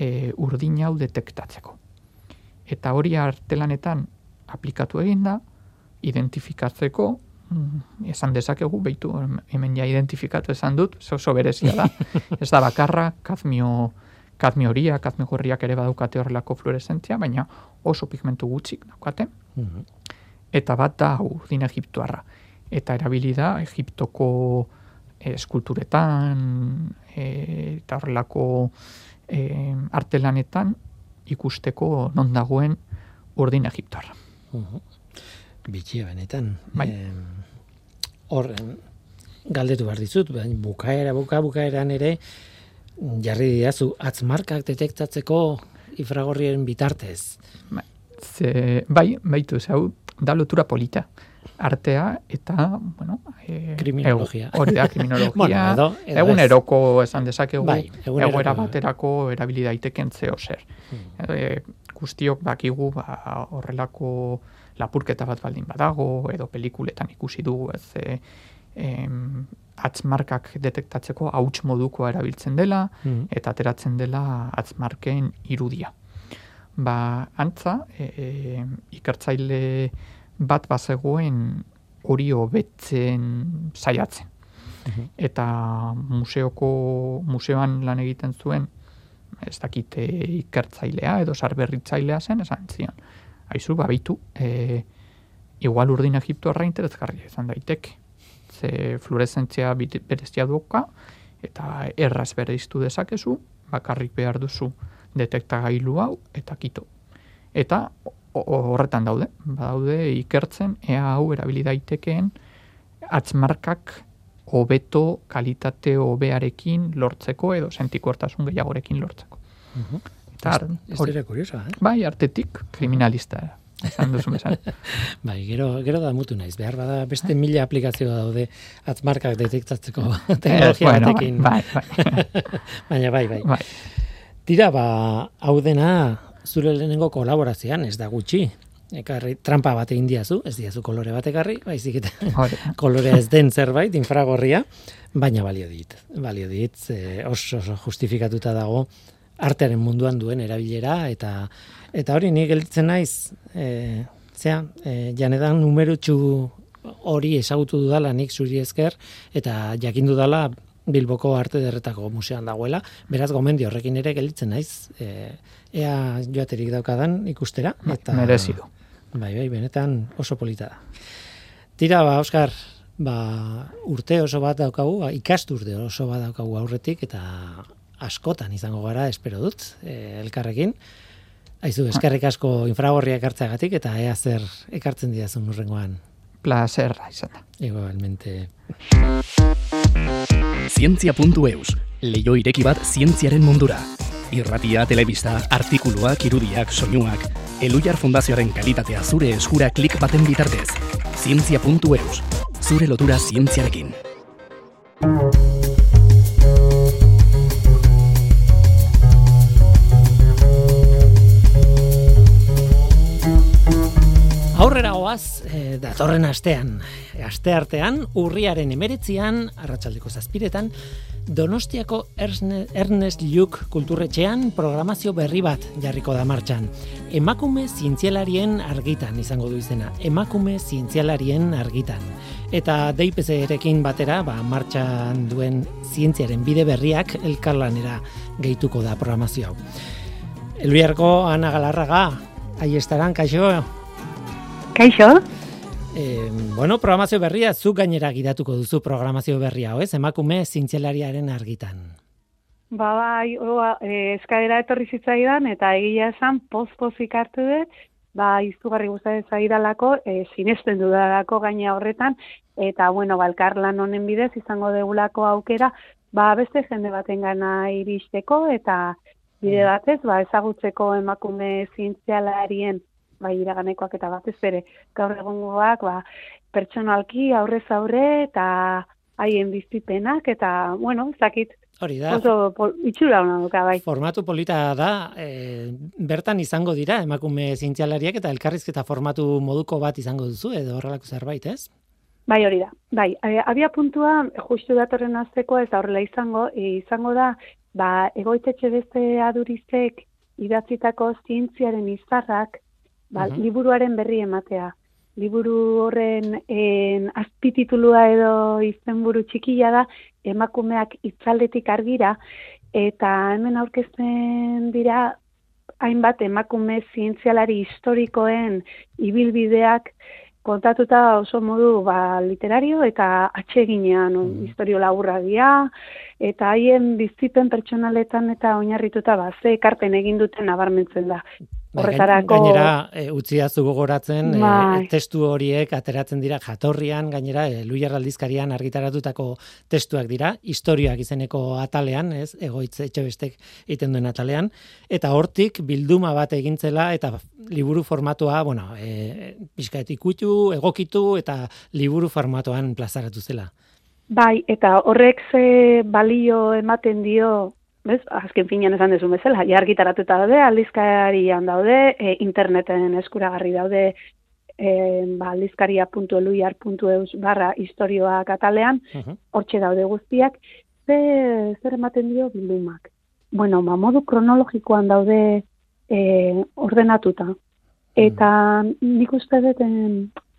e, urdin hau detektatzeko. Eta hori artelanetan aplikatu egin da, identifikatzeko, mm, esan dezakegu, beitu, hemen ja identifikatu esan dut, oso berezia da. Ez da bakarra, kadmio, kadmio horia, kadmio gorriak ere badaukate horrelako fluoreszentzia, baina oso pigmentu gutxik daukate, Mhm. eta bat da urdin egiptuarra. Eta erabili da Egiptoko eh, eskulturetan eh, eta horrelako eh, artelanetan ikusteko non dagoen urdin. Mhm. Bitxia benetan. Bai. Em, Hor, em, galdetu behar dizut, baina bukaera, buka, bukaeran ere, jarri didazu, atzmarkak detektatzeko infragorrien bitartez. Ze, bai, baitu, ze hau da lotura polita. Artea eta, bueno, e, Kriminologia. hori da, kriminologia. Bueno, edo- edo ez. eguneroko esan dezakegu, Bai, eguneroko. egoera baterako erabili daiteken zeo zer. Hmm. E, guztiok bakigu ba, horrelako lapurketa bat baldin badago, edo pelikuletan ikusi dugu, ez e, em, atzmarkak detektatzeko hauts modukoa erabiltzen dela, Mhm. eta ateratzen dela atzmarken irudia. Ba, antza, e, e, ikertzaile bat bazegoen hori hobetzen saiatzen. Eta museoko, museoan lan egiten zuen, ez dakite ikertzailea edo sarberritzailea zen, esan zion. Aizu, babitu, e, igual urdin egiptuarra interesgarria izan daiteke. Ze fluoreszentzia bit- berezia duka, eta erraz bereiztu dezakezu, bakarrik behar duzu detektagailu hau, eta kito. Eta horretan daude, badaude ikertzen, ea hau erabili daitekeen atzmarkak hobeto kalitate hobearekin lortzeko edo sentikortasun gehiagorekin lortzeko. Eta ar- Ez hori- dira kuriosoa, eh? bai, artetik kriminalista duzu bezala. Bai, gero, gero da mutu naiz. Behar bada beste mila aplikazio daude atzmarkak detektatzeko Eh, teknologia bueno, batekin. bai, bai, Baina bai, bai. bai. Tira, ba, hau dena zure lehenengo kolaborazioan, ez da gutxi. Ekarri, trampa bat egin diazu, ez diazu kolore bat ekarri, baizik eta Hori da. kolore ez den zerbait, infragorria, baina balio dit. Balio dit, ze oso, oso justifikatuta dago artearen munduan duen erabilera, eta eta hori ni gelditzen naiz, e, zea, e, janedan numerutxu hori ezagutu dudala nik zuri esker, eta jakin dudala Bilboko Arte Derretako museoan dagoela, beraz gomendio horrekin ere gelditzen naiz, e, ea joaterik daukadan ikustera. Eta, Merezi du. Bai, bai, benetan oso polita da. Tira, ba, Oskar, ba, urte oso bat daukagu, ba, ikasturte oso bat daukagu aurretik, eta askotan izango gara, espero dut, e, elkarrekin. Aizu, eskerrik asko infragorria ekartzeagatik eta ea zer ekartzen diazun urrengoan. Plazerra izan da. Igualmente. Zientzia.eus, leio ireki bat zientziaren mundura. Irratia, telebista, artikuluak, irudiak, soinuak, Elujar Fundazioaren kalitatea zure eskura klik baten bitartez. Zientzia.eus, zure lotura zientziarekin. Aurrera goaz, e, datorren astean, aste artean, urriaren emeretzian, arratsaldeko zazpiretan, Donostiako Erne, Ernest Lluc kulturretxean programazio berri bat jarriko da martxan. Emakume zientzialarien argitan izango du izena. Emakume zientzialarien argitan. Eta DIPZ-erekin batera, ba, martxan duen zientziaren bide berriak elkarlanera gehituko da programazio hau. Elbiarko Ana Galarraga, aiestaran, kaixo, Kaixo? E, bueno, programazio berria, zu gainera gidatuko duzu programazio berria, ez? Emakume zintzelariaren argitan. Ba, bai, oa, e, eskaera etorri zitzaidan, eta egia esan, poz-pozik hartu dut, ba, izugarri guztatzen zaidalako, e, sinesten dudalako gaina horretan, eta, bueno, balkar lan honen bidez, izango degulako aukera, ba, beste jende baten gana iristeko, eta bide mm. batez, ba, ezagutzeko emakume zintzialarien bai iraganekoak eta batez bere gaur egongoak ba pertsonalki aurrez aurre eta haien bizipenak eta bueno ezakit Hori da. Oso pol, itxura hona duka, bai. Formatu polita da, e, bertan izango dira, emakume zientzialariak eta elkarrizketa formatu moduko bat izango duzu, edo horrelako zerbait, ez? Bai, hori da. Bai, e, abia puntua, justu datorren aztekoa, ez da horrela izango, e, izango da, ba, egoitetxe beste adurizek idatzitako zientziaren izarrak, ba, liburuaren berri ematea. Liburu horren en, azpititulua edo izenburu txikia da, emakumeak itzaldetik argira, eta hemen aurkezten dira hainbat emakume zientzialari historikoen ibilbideak kontatuta oso modu ba, literario eta atseginean mm. historio laburra dira, eta haien bizipen pertsonaletan eta oinarrituta ba, ze ekarpen egin duten nabarmentzen da. Bai, Horretarako... Gainera, e, utzi gogoratzen, e, bai. testu horiek ateratzen dira jatorrian, gainera, e, Luier aldizkarian argitaratutako testuak dira, historiak izeneko atalean, ez, egoitz etxe bestek iten duen atalean, eta hortik bilduma bat egintzela, eta liburu formatua, bueno, e, pixkaet ikutu, egokitu, eta liburu formatuan plazaratu zela. Bai, eta horrek ze balio ematen dio bez, azken finean esan dezu bezala, jargitaratuta daude, aldizkarian daude, e, interneten eskuragarri daude, e, ba, aldizkaria.eluiar.eus barra historioa katalean, hortxe daude guztiak, ze, zer ematen dio bildumak. Bueno, ba, modu kronologikoan daude e, ordenatuta. Eta nik uste dut,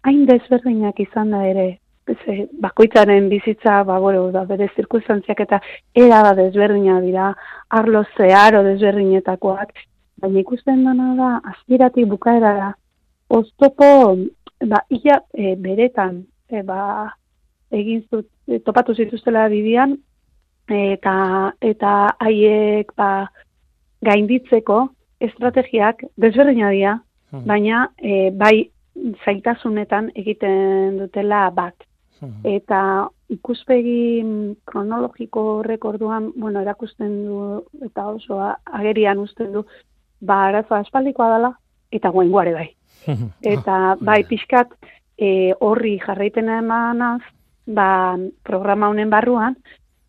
hain desberdinak izan da ere, ze, bakoitzaren bizitza, ba, bueno, da, bere zirkustantziak eta era da desberdina dira, arlo zeharo desberdinetakoak, baina ikusten dena da, azpiratik bukaera da, oztopo, ba, ia e, beretan, e, ba, egin zut, e, topatu zituztela bidian, eta eta haiek ba, gainditzeko estrategiak desberdina dira, hmm. baina e, bai zaitasunetan egiten dutela bat. Eta ikuspegi kronologiko horrek orduan, bueno, erakusten du eta oso agerian uzten du, ba, arazoa espaldikoa dela, eta guen guare bai. Eta bai pixkat e, horri jarraitena emanaz, ba, programa honen barruan,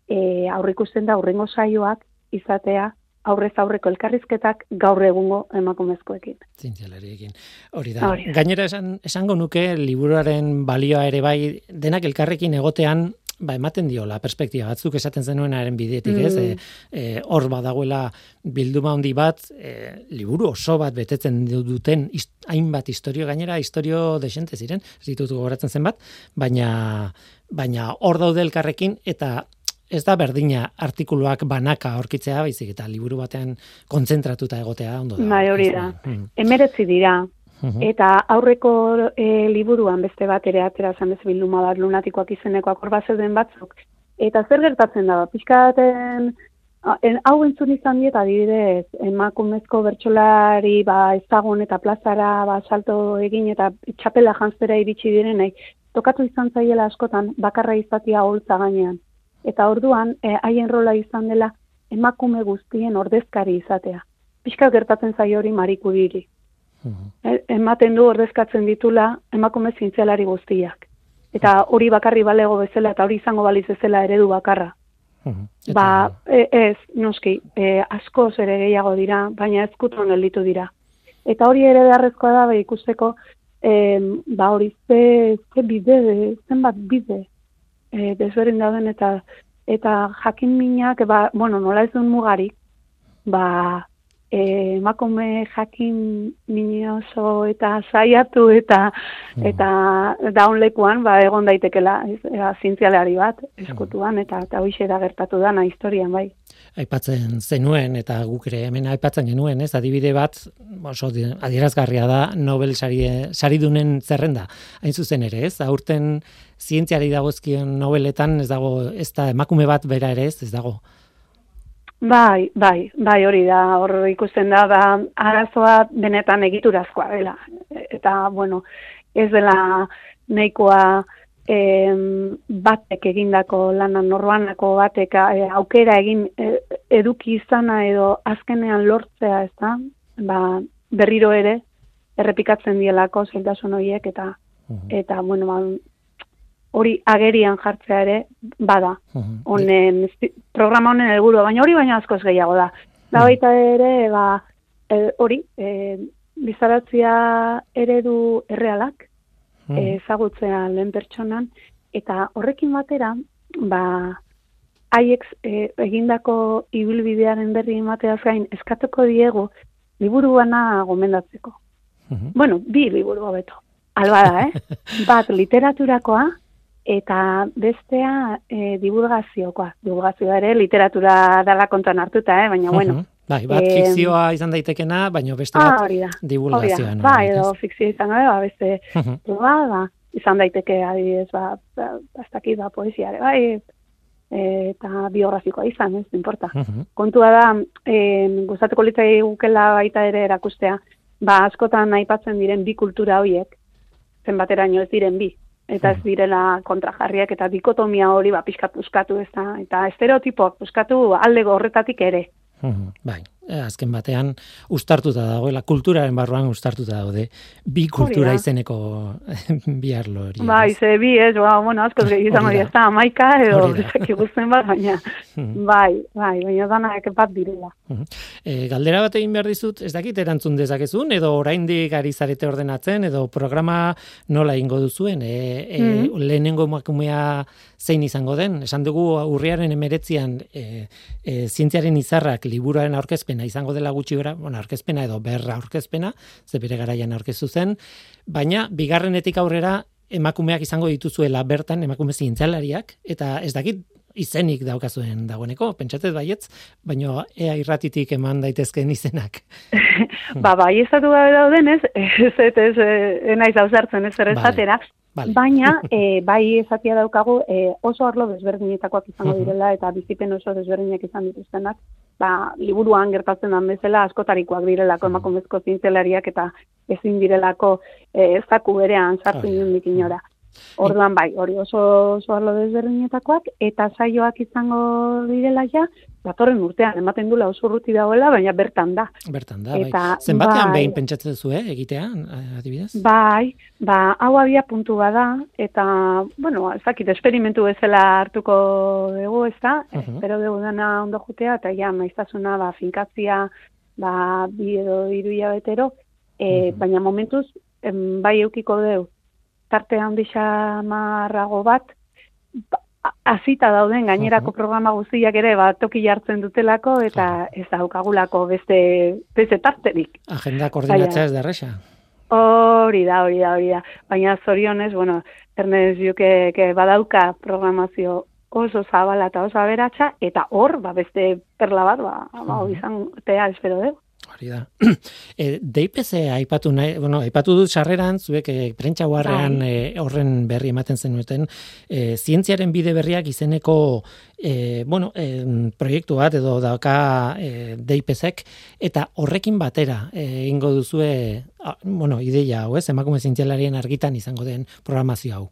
e, aurrikusten da aurrengo saioak izatea aurrez aurreko elkarrizketak gaur egungo emakumezkoekin. Zintzialariekin. Hori da. Gainera esan, esango nuke liburuaren balioa ere bai denak elkarrekin egotean ba, ematen diola perspektiba batzuk esaten zenuenaren bidetik, ez? Mm. E, e, hor badagoela bilduma handi bat, e, liburu oso bat betetzen duten hainbat historio gainera, historio desente ziren, ez ditut gogoratzen zen bat, baina baina hor daude elkarrekin eta ez da berdina artikuluak banaka aurkitzea, baizik eta liburu batean kontzentratuta egotea ondo da. Bai, hori da. Hmm. Emeretzi dira. Eta aurreko e, liburuan beste bat ere atera zen bez bilduma bat lunatikoak izenekoak hor zeuden batzuk. Eta zer gertatzen da, pixkaten en, hau entzun izan diet, adibidez, emakumezko bertsolari ba, ezagun eta plazara ba, salto egin eta txapela jantzera iritsi direnei, tokatu izan zaiela askotan bakarra izatia holtza gainean. Eta orduan, e, haien rola izan dela emakume guztien ordezkari izatea. Piska gertatzen zaio hori mariku diri. Mhm. E, ematen du ordezkatzen ditula emakume zintzelari guztiak. Eta hori bakarri balego bezala eta hori izango baliz bezala eredu bakarra. Mhm. Ba, e, ez, noski, e, asko ere gehiago dira, baina ezkutuan gelditu dira. Eta hori ere beharrezkoa da, ba, ikusteko, e, ba, hori ze, ze bide, zenbat bide, e, desberin dauden, eta eta jakin minak, ba, bueno, nola ez duen mugarik, ba, emakume jakin mini oso eta saiatu eta mm. eta daunlekuan ba egon daitekela era zientzialari bat eskutuan eta eta hoize da gertatu dana historian bai. Aipatzen zenuen eta guk ere hemen aipatzen genuen ez? Adibide bat oso adierazgarria da Nobel sari saridunen zerrenda hain zuzen ere ez? Aurten zientziari dagozkion Nobeletan ez dago ez da emakume bat bera ere ez ez dago Bai, bai, bai hori da, hor ikusten da, ba, arazoa benetan egiturazkoa dela. Eta, bueno, ez dela nahikoa em, batek egindako lana norbanako batek e, aukera egin e, eduki izana edo azkenean lortzea, ez da? Ba, berriro ere, errepikatzen dielako zeltasun horiek eta, eta bueno, ba, hori agerian jartzea ere bada. Honen programa honen helburu, baina hori baina askoz gehiago da. Da baita ere ba e, hori, e, bizaratzia eredu errealak ezagutzea lehen pertsonan eta horrekin batera ba haiek e, egindako ibilbidearen berri emateaz gain eskatuko diegu liburu bana gomendatzeko. Bueno, bi liburu hobeto. Alba da, eh? Bat literaturakoa, eta bestea e, divulgaziokoa. Divulgazioa ere literatura dala kontuan hartuta, eh? baina bueno. Bai, bat e, fikzioa izan daitekena, baina beste bat ah, divulgazioa. Ba, edo fikzioa izan gabe, ba, beste uh ba, ba, izan daiteke adibidez, ba, ba, bastakit, ba, poesiare, bai, eta biografikoa izan, ez, importa. Kontua da, e, gustatuko litzai gukela baita ere erakustea, ba, askotan aipatzen diren bi kultura horiek, zenbateraino ez diren bi, eta ez hmm. direla kontrajarriak eta dikotomia hori ba pizkat buskatu ez da eta estereotipoak buskatu alde horretatik ere. Hmm, bai, azken batean ustartuta dagoela kulturaren barruan ustartuta daude. Bi kultura izeneko bi arlo hori. Bai, ze bi ez, ba, bueno, asko gehi izango dira, eta amaika edo ezak ikusten bat, baina hmm. bai, bai, baina dana bat direla. E, galdera bat egin behar dizut, ez dakit erantzun dezakezun, edo oraindik ari zarete ordenatzen, edo programa nola ingo duzuen, e, e, mm lehenengo makumea zein izango den, esan dugu urriaren emeretzian e, e, zientziaren izarrak liburuaren aurkezpen aurkezpena izango dela gutxi gora, bueno, aurkezpena edo berra aurkezpena, ze bere garaian aurkeztu zen, baina bigarrenetik aurrera emakumeak izango dituzuela bertan emakume zientzialariak eta ez dakit izenik daukazuen dagoeneko, pentsatez baietz, baina ea irratitik eman daitezkeen izenak. ba, bai, ez gabe dauden ez, ez, ez, ez, ez, naiz hausartzen ez errezatera, Baina, e, bai ezatia daukagu e, oso arlo desberdinetakoak izango direla eta bizipen oso desberdinak izan dituztenak, ba, liburuan gertatzen den bezala askotarikoak direlako emakumezko zientzelariak eta ezin direlako e, ez daku berean sartu oh, Orduan bai, hori oso oso arlo desberdinetakoak eta saioak izango direla ja, datorren urtean ematen dula oso urruti dagoela, baina bertan da. Bertan da, bai. eta, bai. Zenbatean bai, behin pentsatzen zu, eh, egitea, adibidez? Bai, ba, hau abia puntu bada eta, bueno, ezakit, esperimentu bezala hartuko dugu, ez da? Uh -huh. Espero dugu dana ondo jutea, eta ja, maiztasuna, ba, finkatzia, ba, bi edo iruia betero, e, baina momentuz, em, bai eukiko dugu, tarte handisa marrago bat, ba, azita dauden gainerako programa guztiak ere bat toki jartzen dutelako eta ez daukagulako beste beste tarterik. Agenda koordinatzea ez da erresa. Hori da, hori da, hori da. Baina zorionez, bueno, Ernest Juke que badauka programazio oso zabala eta oso aberatsa eta hor, ba, beste perla bat, ba, ba izan tea espero dugu. Hori da. E, DPC aipatu nahi, bueno, aipatu dut sarreran, zuek e, prentsa guarrean Bai. e, horren berri ematen zenuten, e, zientziaren bide berriak izeneko e, bueno, e, proiektu bat edo dauka e, DPCek, eta horrekin batera egingo duzue, a, bueno, ideia hau ez, emakume zientzialarien argitan izango den programazio hau.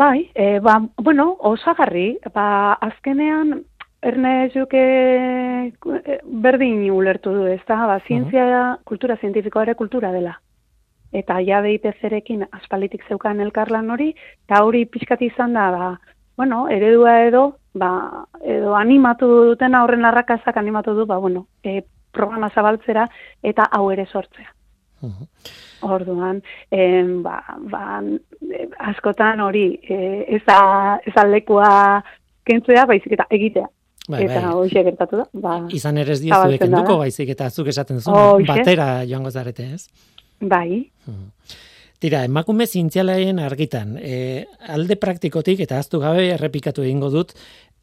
Bai, e, ba, bueno, osagarri, ba, azkenean, Ernest Juke eh, berdin ulertu du, ez da, ba, zientzia, kultura zientifikoa ere kultura dela. Eta ja DIPC-rekin aspalitik zeukan elkarlan hori, eta hori pixkat izan da, ba, bueno, eredua edo, ba, edo animatu duten horren larrakazak animatu du, ba, bueno, e, programa zabaltzera eta hau ere sortzea. Mhm. Orduan, em, ba, ba, askotan hori, e, da, ez da lekua kentzea, baizik eta egitea. Bai, eta bai. hoxe gertatu da. Ba, Izan ere ez diozu zabaltzen kenduko, da. baizik eta zuk esaten Hoxe. batera joango zarete, ez? bai, Tira, emakume zientzialaien argitan, e, alde praktikotik eta aztu gabe errepikatu egingo dut,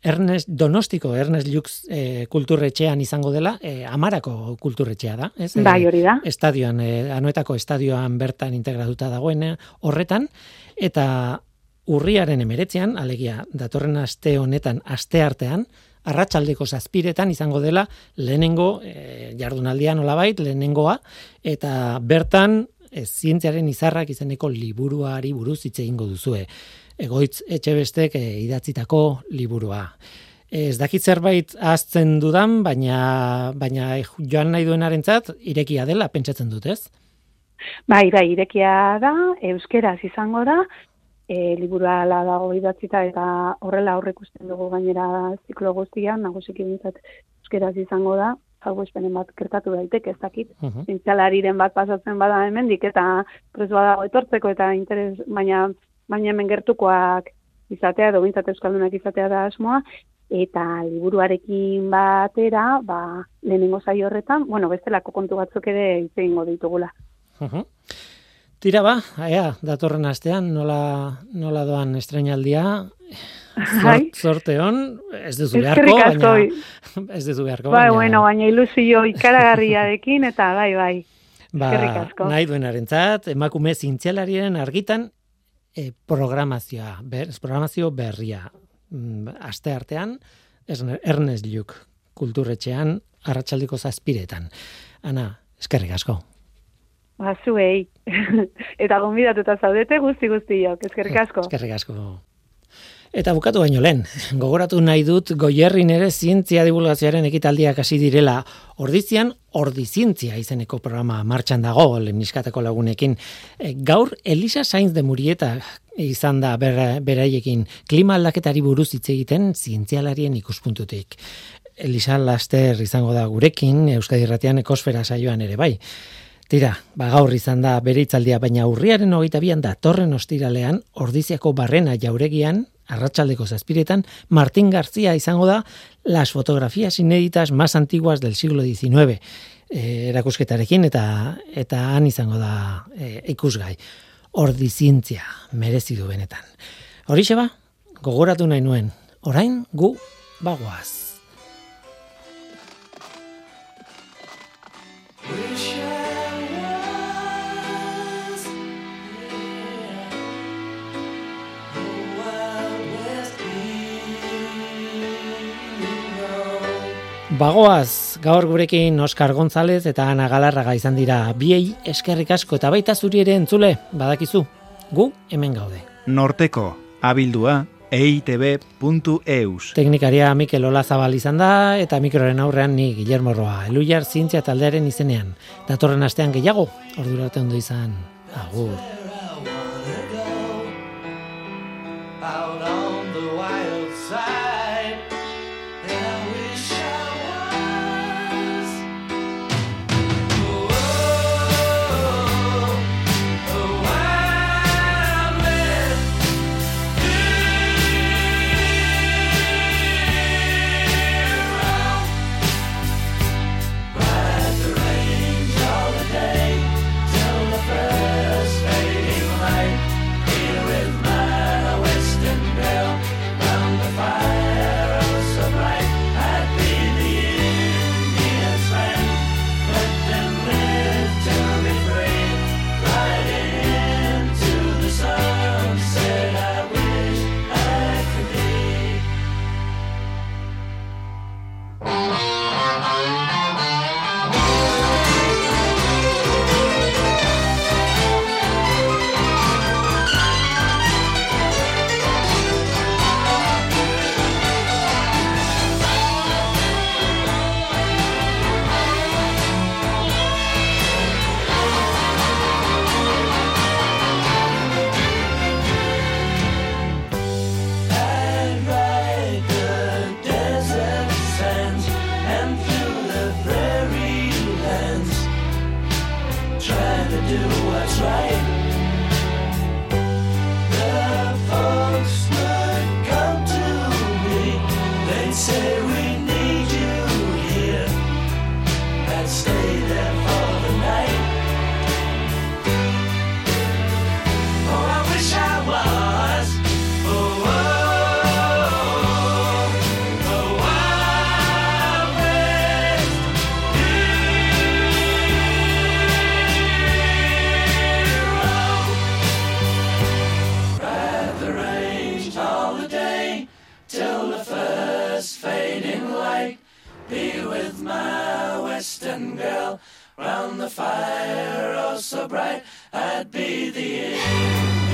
Ernest Donostiko Ernest Lux e, kulturretxean izango dela, e, amarako kulturretxea da, ez? Bai hori da. Estadioan, e, anuetako estadioan bertan integratuta dagoen horretan, eta urriaren emeretzean, alegia, datorren aste honetan, aste artean, arratsaldeko zazpiretan izango dela lehenengo e, jardunaldia nolabait, lehenengoa, eta bertan e, zientziaren izarrak izeneko liburuari buruz hitz egingo duzue. Egoitz etxe bestek e, idatzitako liburua. Ez dakit zerbait ahazten dudan, baina, baina joan nahi duenarentzat irekia dela pentsatzen dut, ez? Bai, bai, irekia da, euskeraz izango da, e, liburua ala dago idatzita eta horrela aurre ikusten dugu gainera ziklo guztian, nagusiki bintzat euskeraz izango da, salbuespenen bat kertatu daiteke, ez dakit. Uh Zientzialariren bat pasatzen bada hemendik eta pres badago etortzeko eta interes, baina, baina hemen gertukoak izatea, edo bintzat euskaldunak izatea da asmoa, eta liburuarekin batera, ba, lehenengo saio horretan, bueno, bestelako kontu batzuk ere hitz egingo ditugula. Tira ba, ea, datorren astean, nola, nola doan estrenaldia. Zort, zorte hon, ez duzu beharko, baina, ez duzu beharko, bai, baina, bueno, baina ilusio ikaragarriarekin, eta bai, bai. ba, asko. nahi duenarentzat, emakume zientzialarien argitan, e, programazioa, ber, programazio berria, mm, aste artean, Erne- Ernest Lluc, kulturretxean, arratsaldiko zazpiretan. Ana, eskerrik asko. Ba, zuei. eta gonbidatuta zaudete guzti guztiok, eskerrik asko. Eskerrik asko. Eta bukatu baino lehen, gogoratu nahi dut goierrin ere zientzia divulgazioaren ekitaldiak hasi direla ordizian, ordizientzia izeneko programa martxan dago, lemniskateko lagunekin. E, gaur, Elisa Sainz de Murieta izan da bera- beraiekin klima aldaketari buruz hitz egiten zientzialarien ikuspuntutik. Elisa Laster izango da gurekin, Euskadi Irratian ekosfera saioan ere bai. Tira, ba gaur izan da bere hitzaldia, baina urriaren hogeita bian datorren ostiralean, ordiziako barrena jauregian, arratsaldeko zazpiretan, Martín García izango da las fotografías inéditas más antiguas del siglo XIX e, erakusketarekin eta eta han izango da e, ikusgai. Ordizientzia merezi du benetan. Horixe ba, gogoratu nahi nuen, orain gu bagoaz. Bagoaz, gaur gurekin Oskar González eta Ana Galarraga izan dira biei eskerrik asko eta baita zuri ere entzule, badakizu, gu hemen gaude. Norteko, abildua, eitb.eus. Teknikaria Mikel Olazabal izan da eta mikroren aurrean ni Guillermo Roa, Elujar Zientzia taldearen izenean. Datorren astean gehiago, ordura arte ondo izan. Agur. Round the fire, oh so bright, I'd be the in.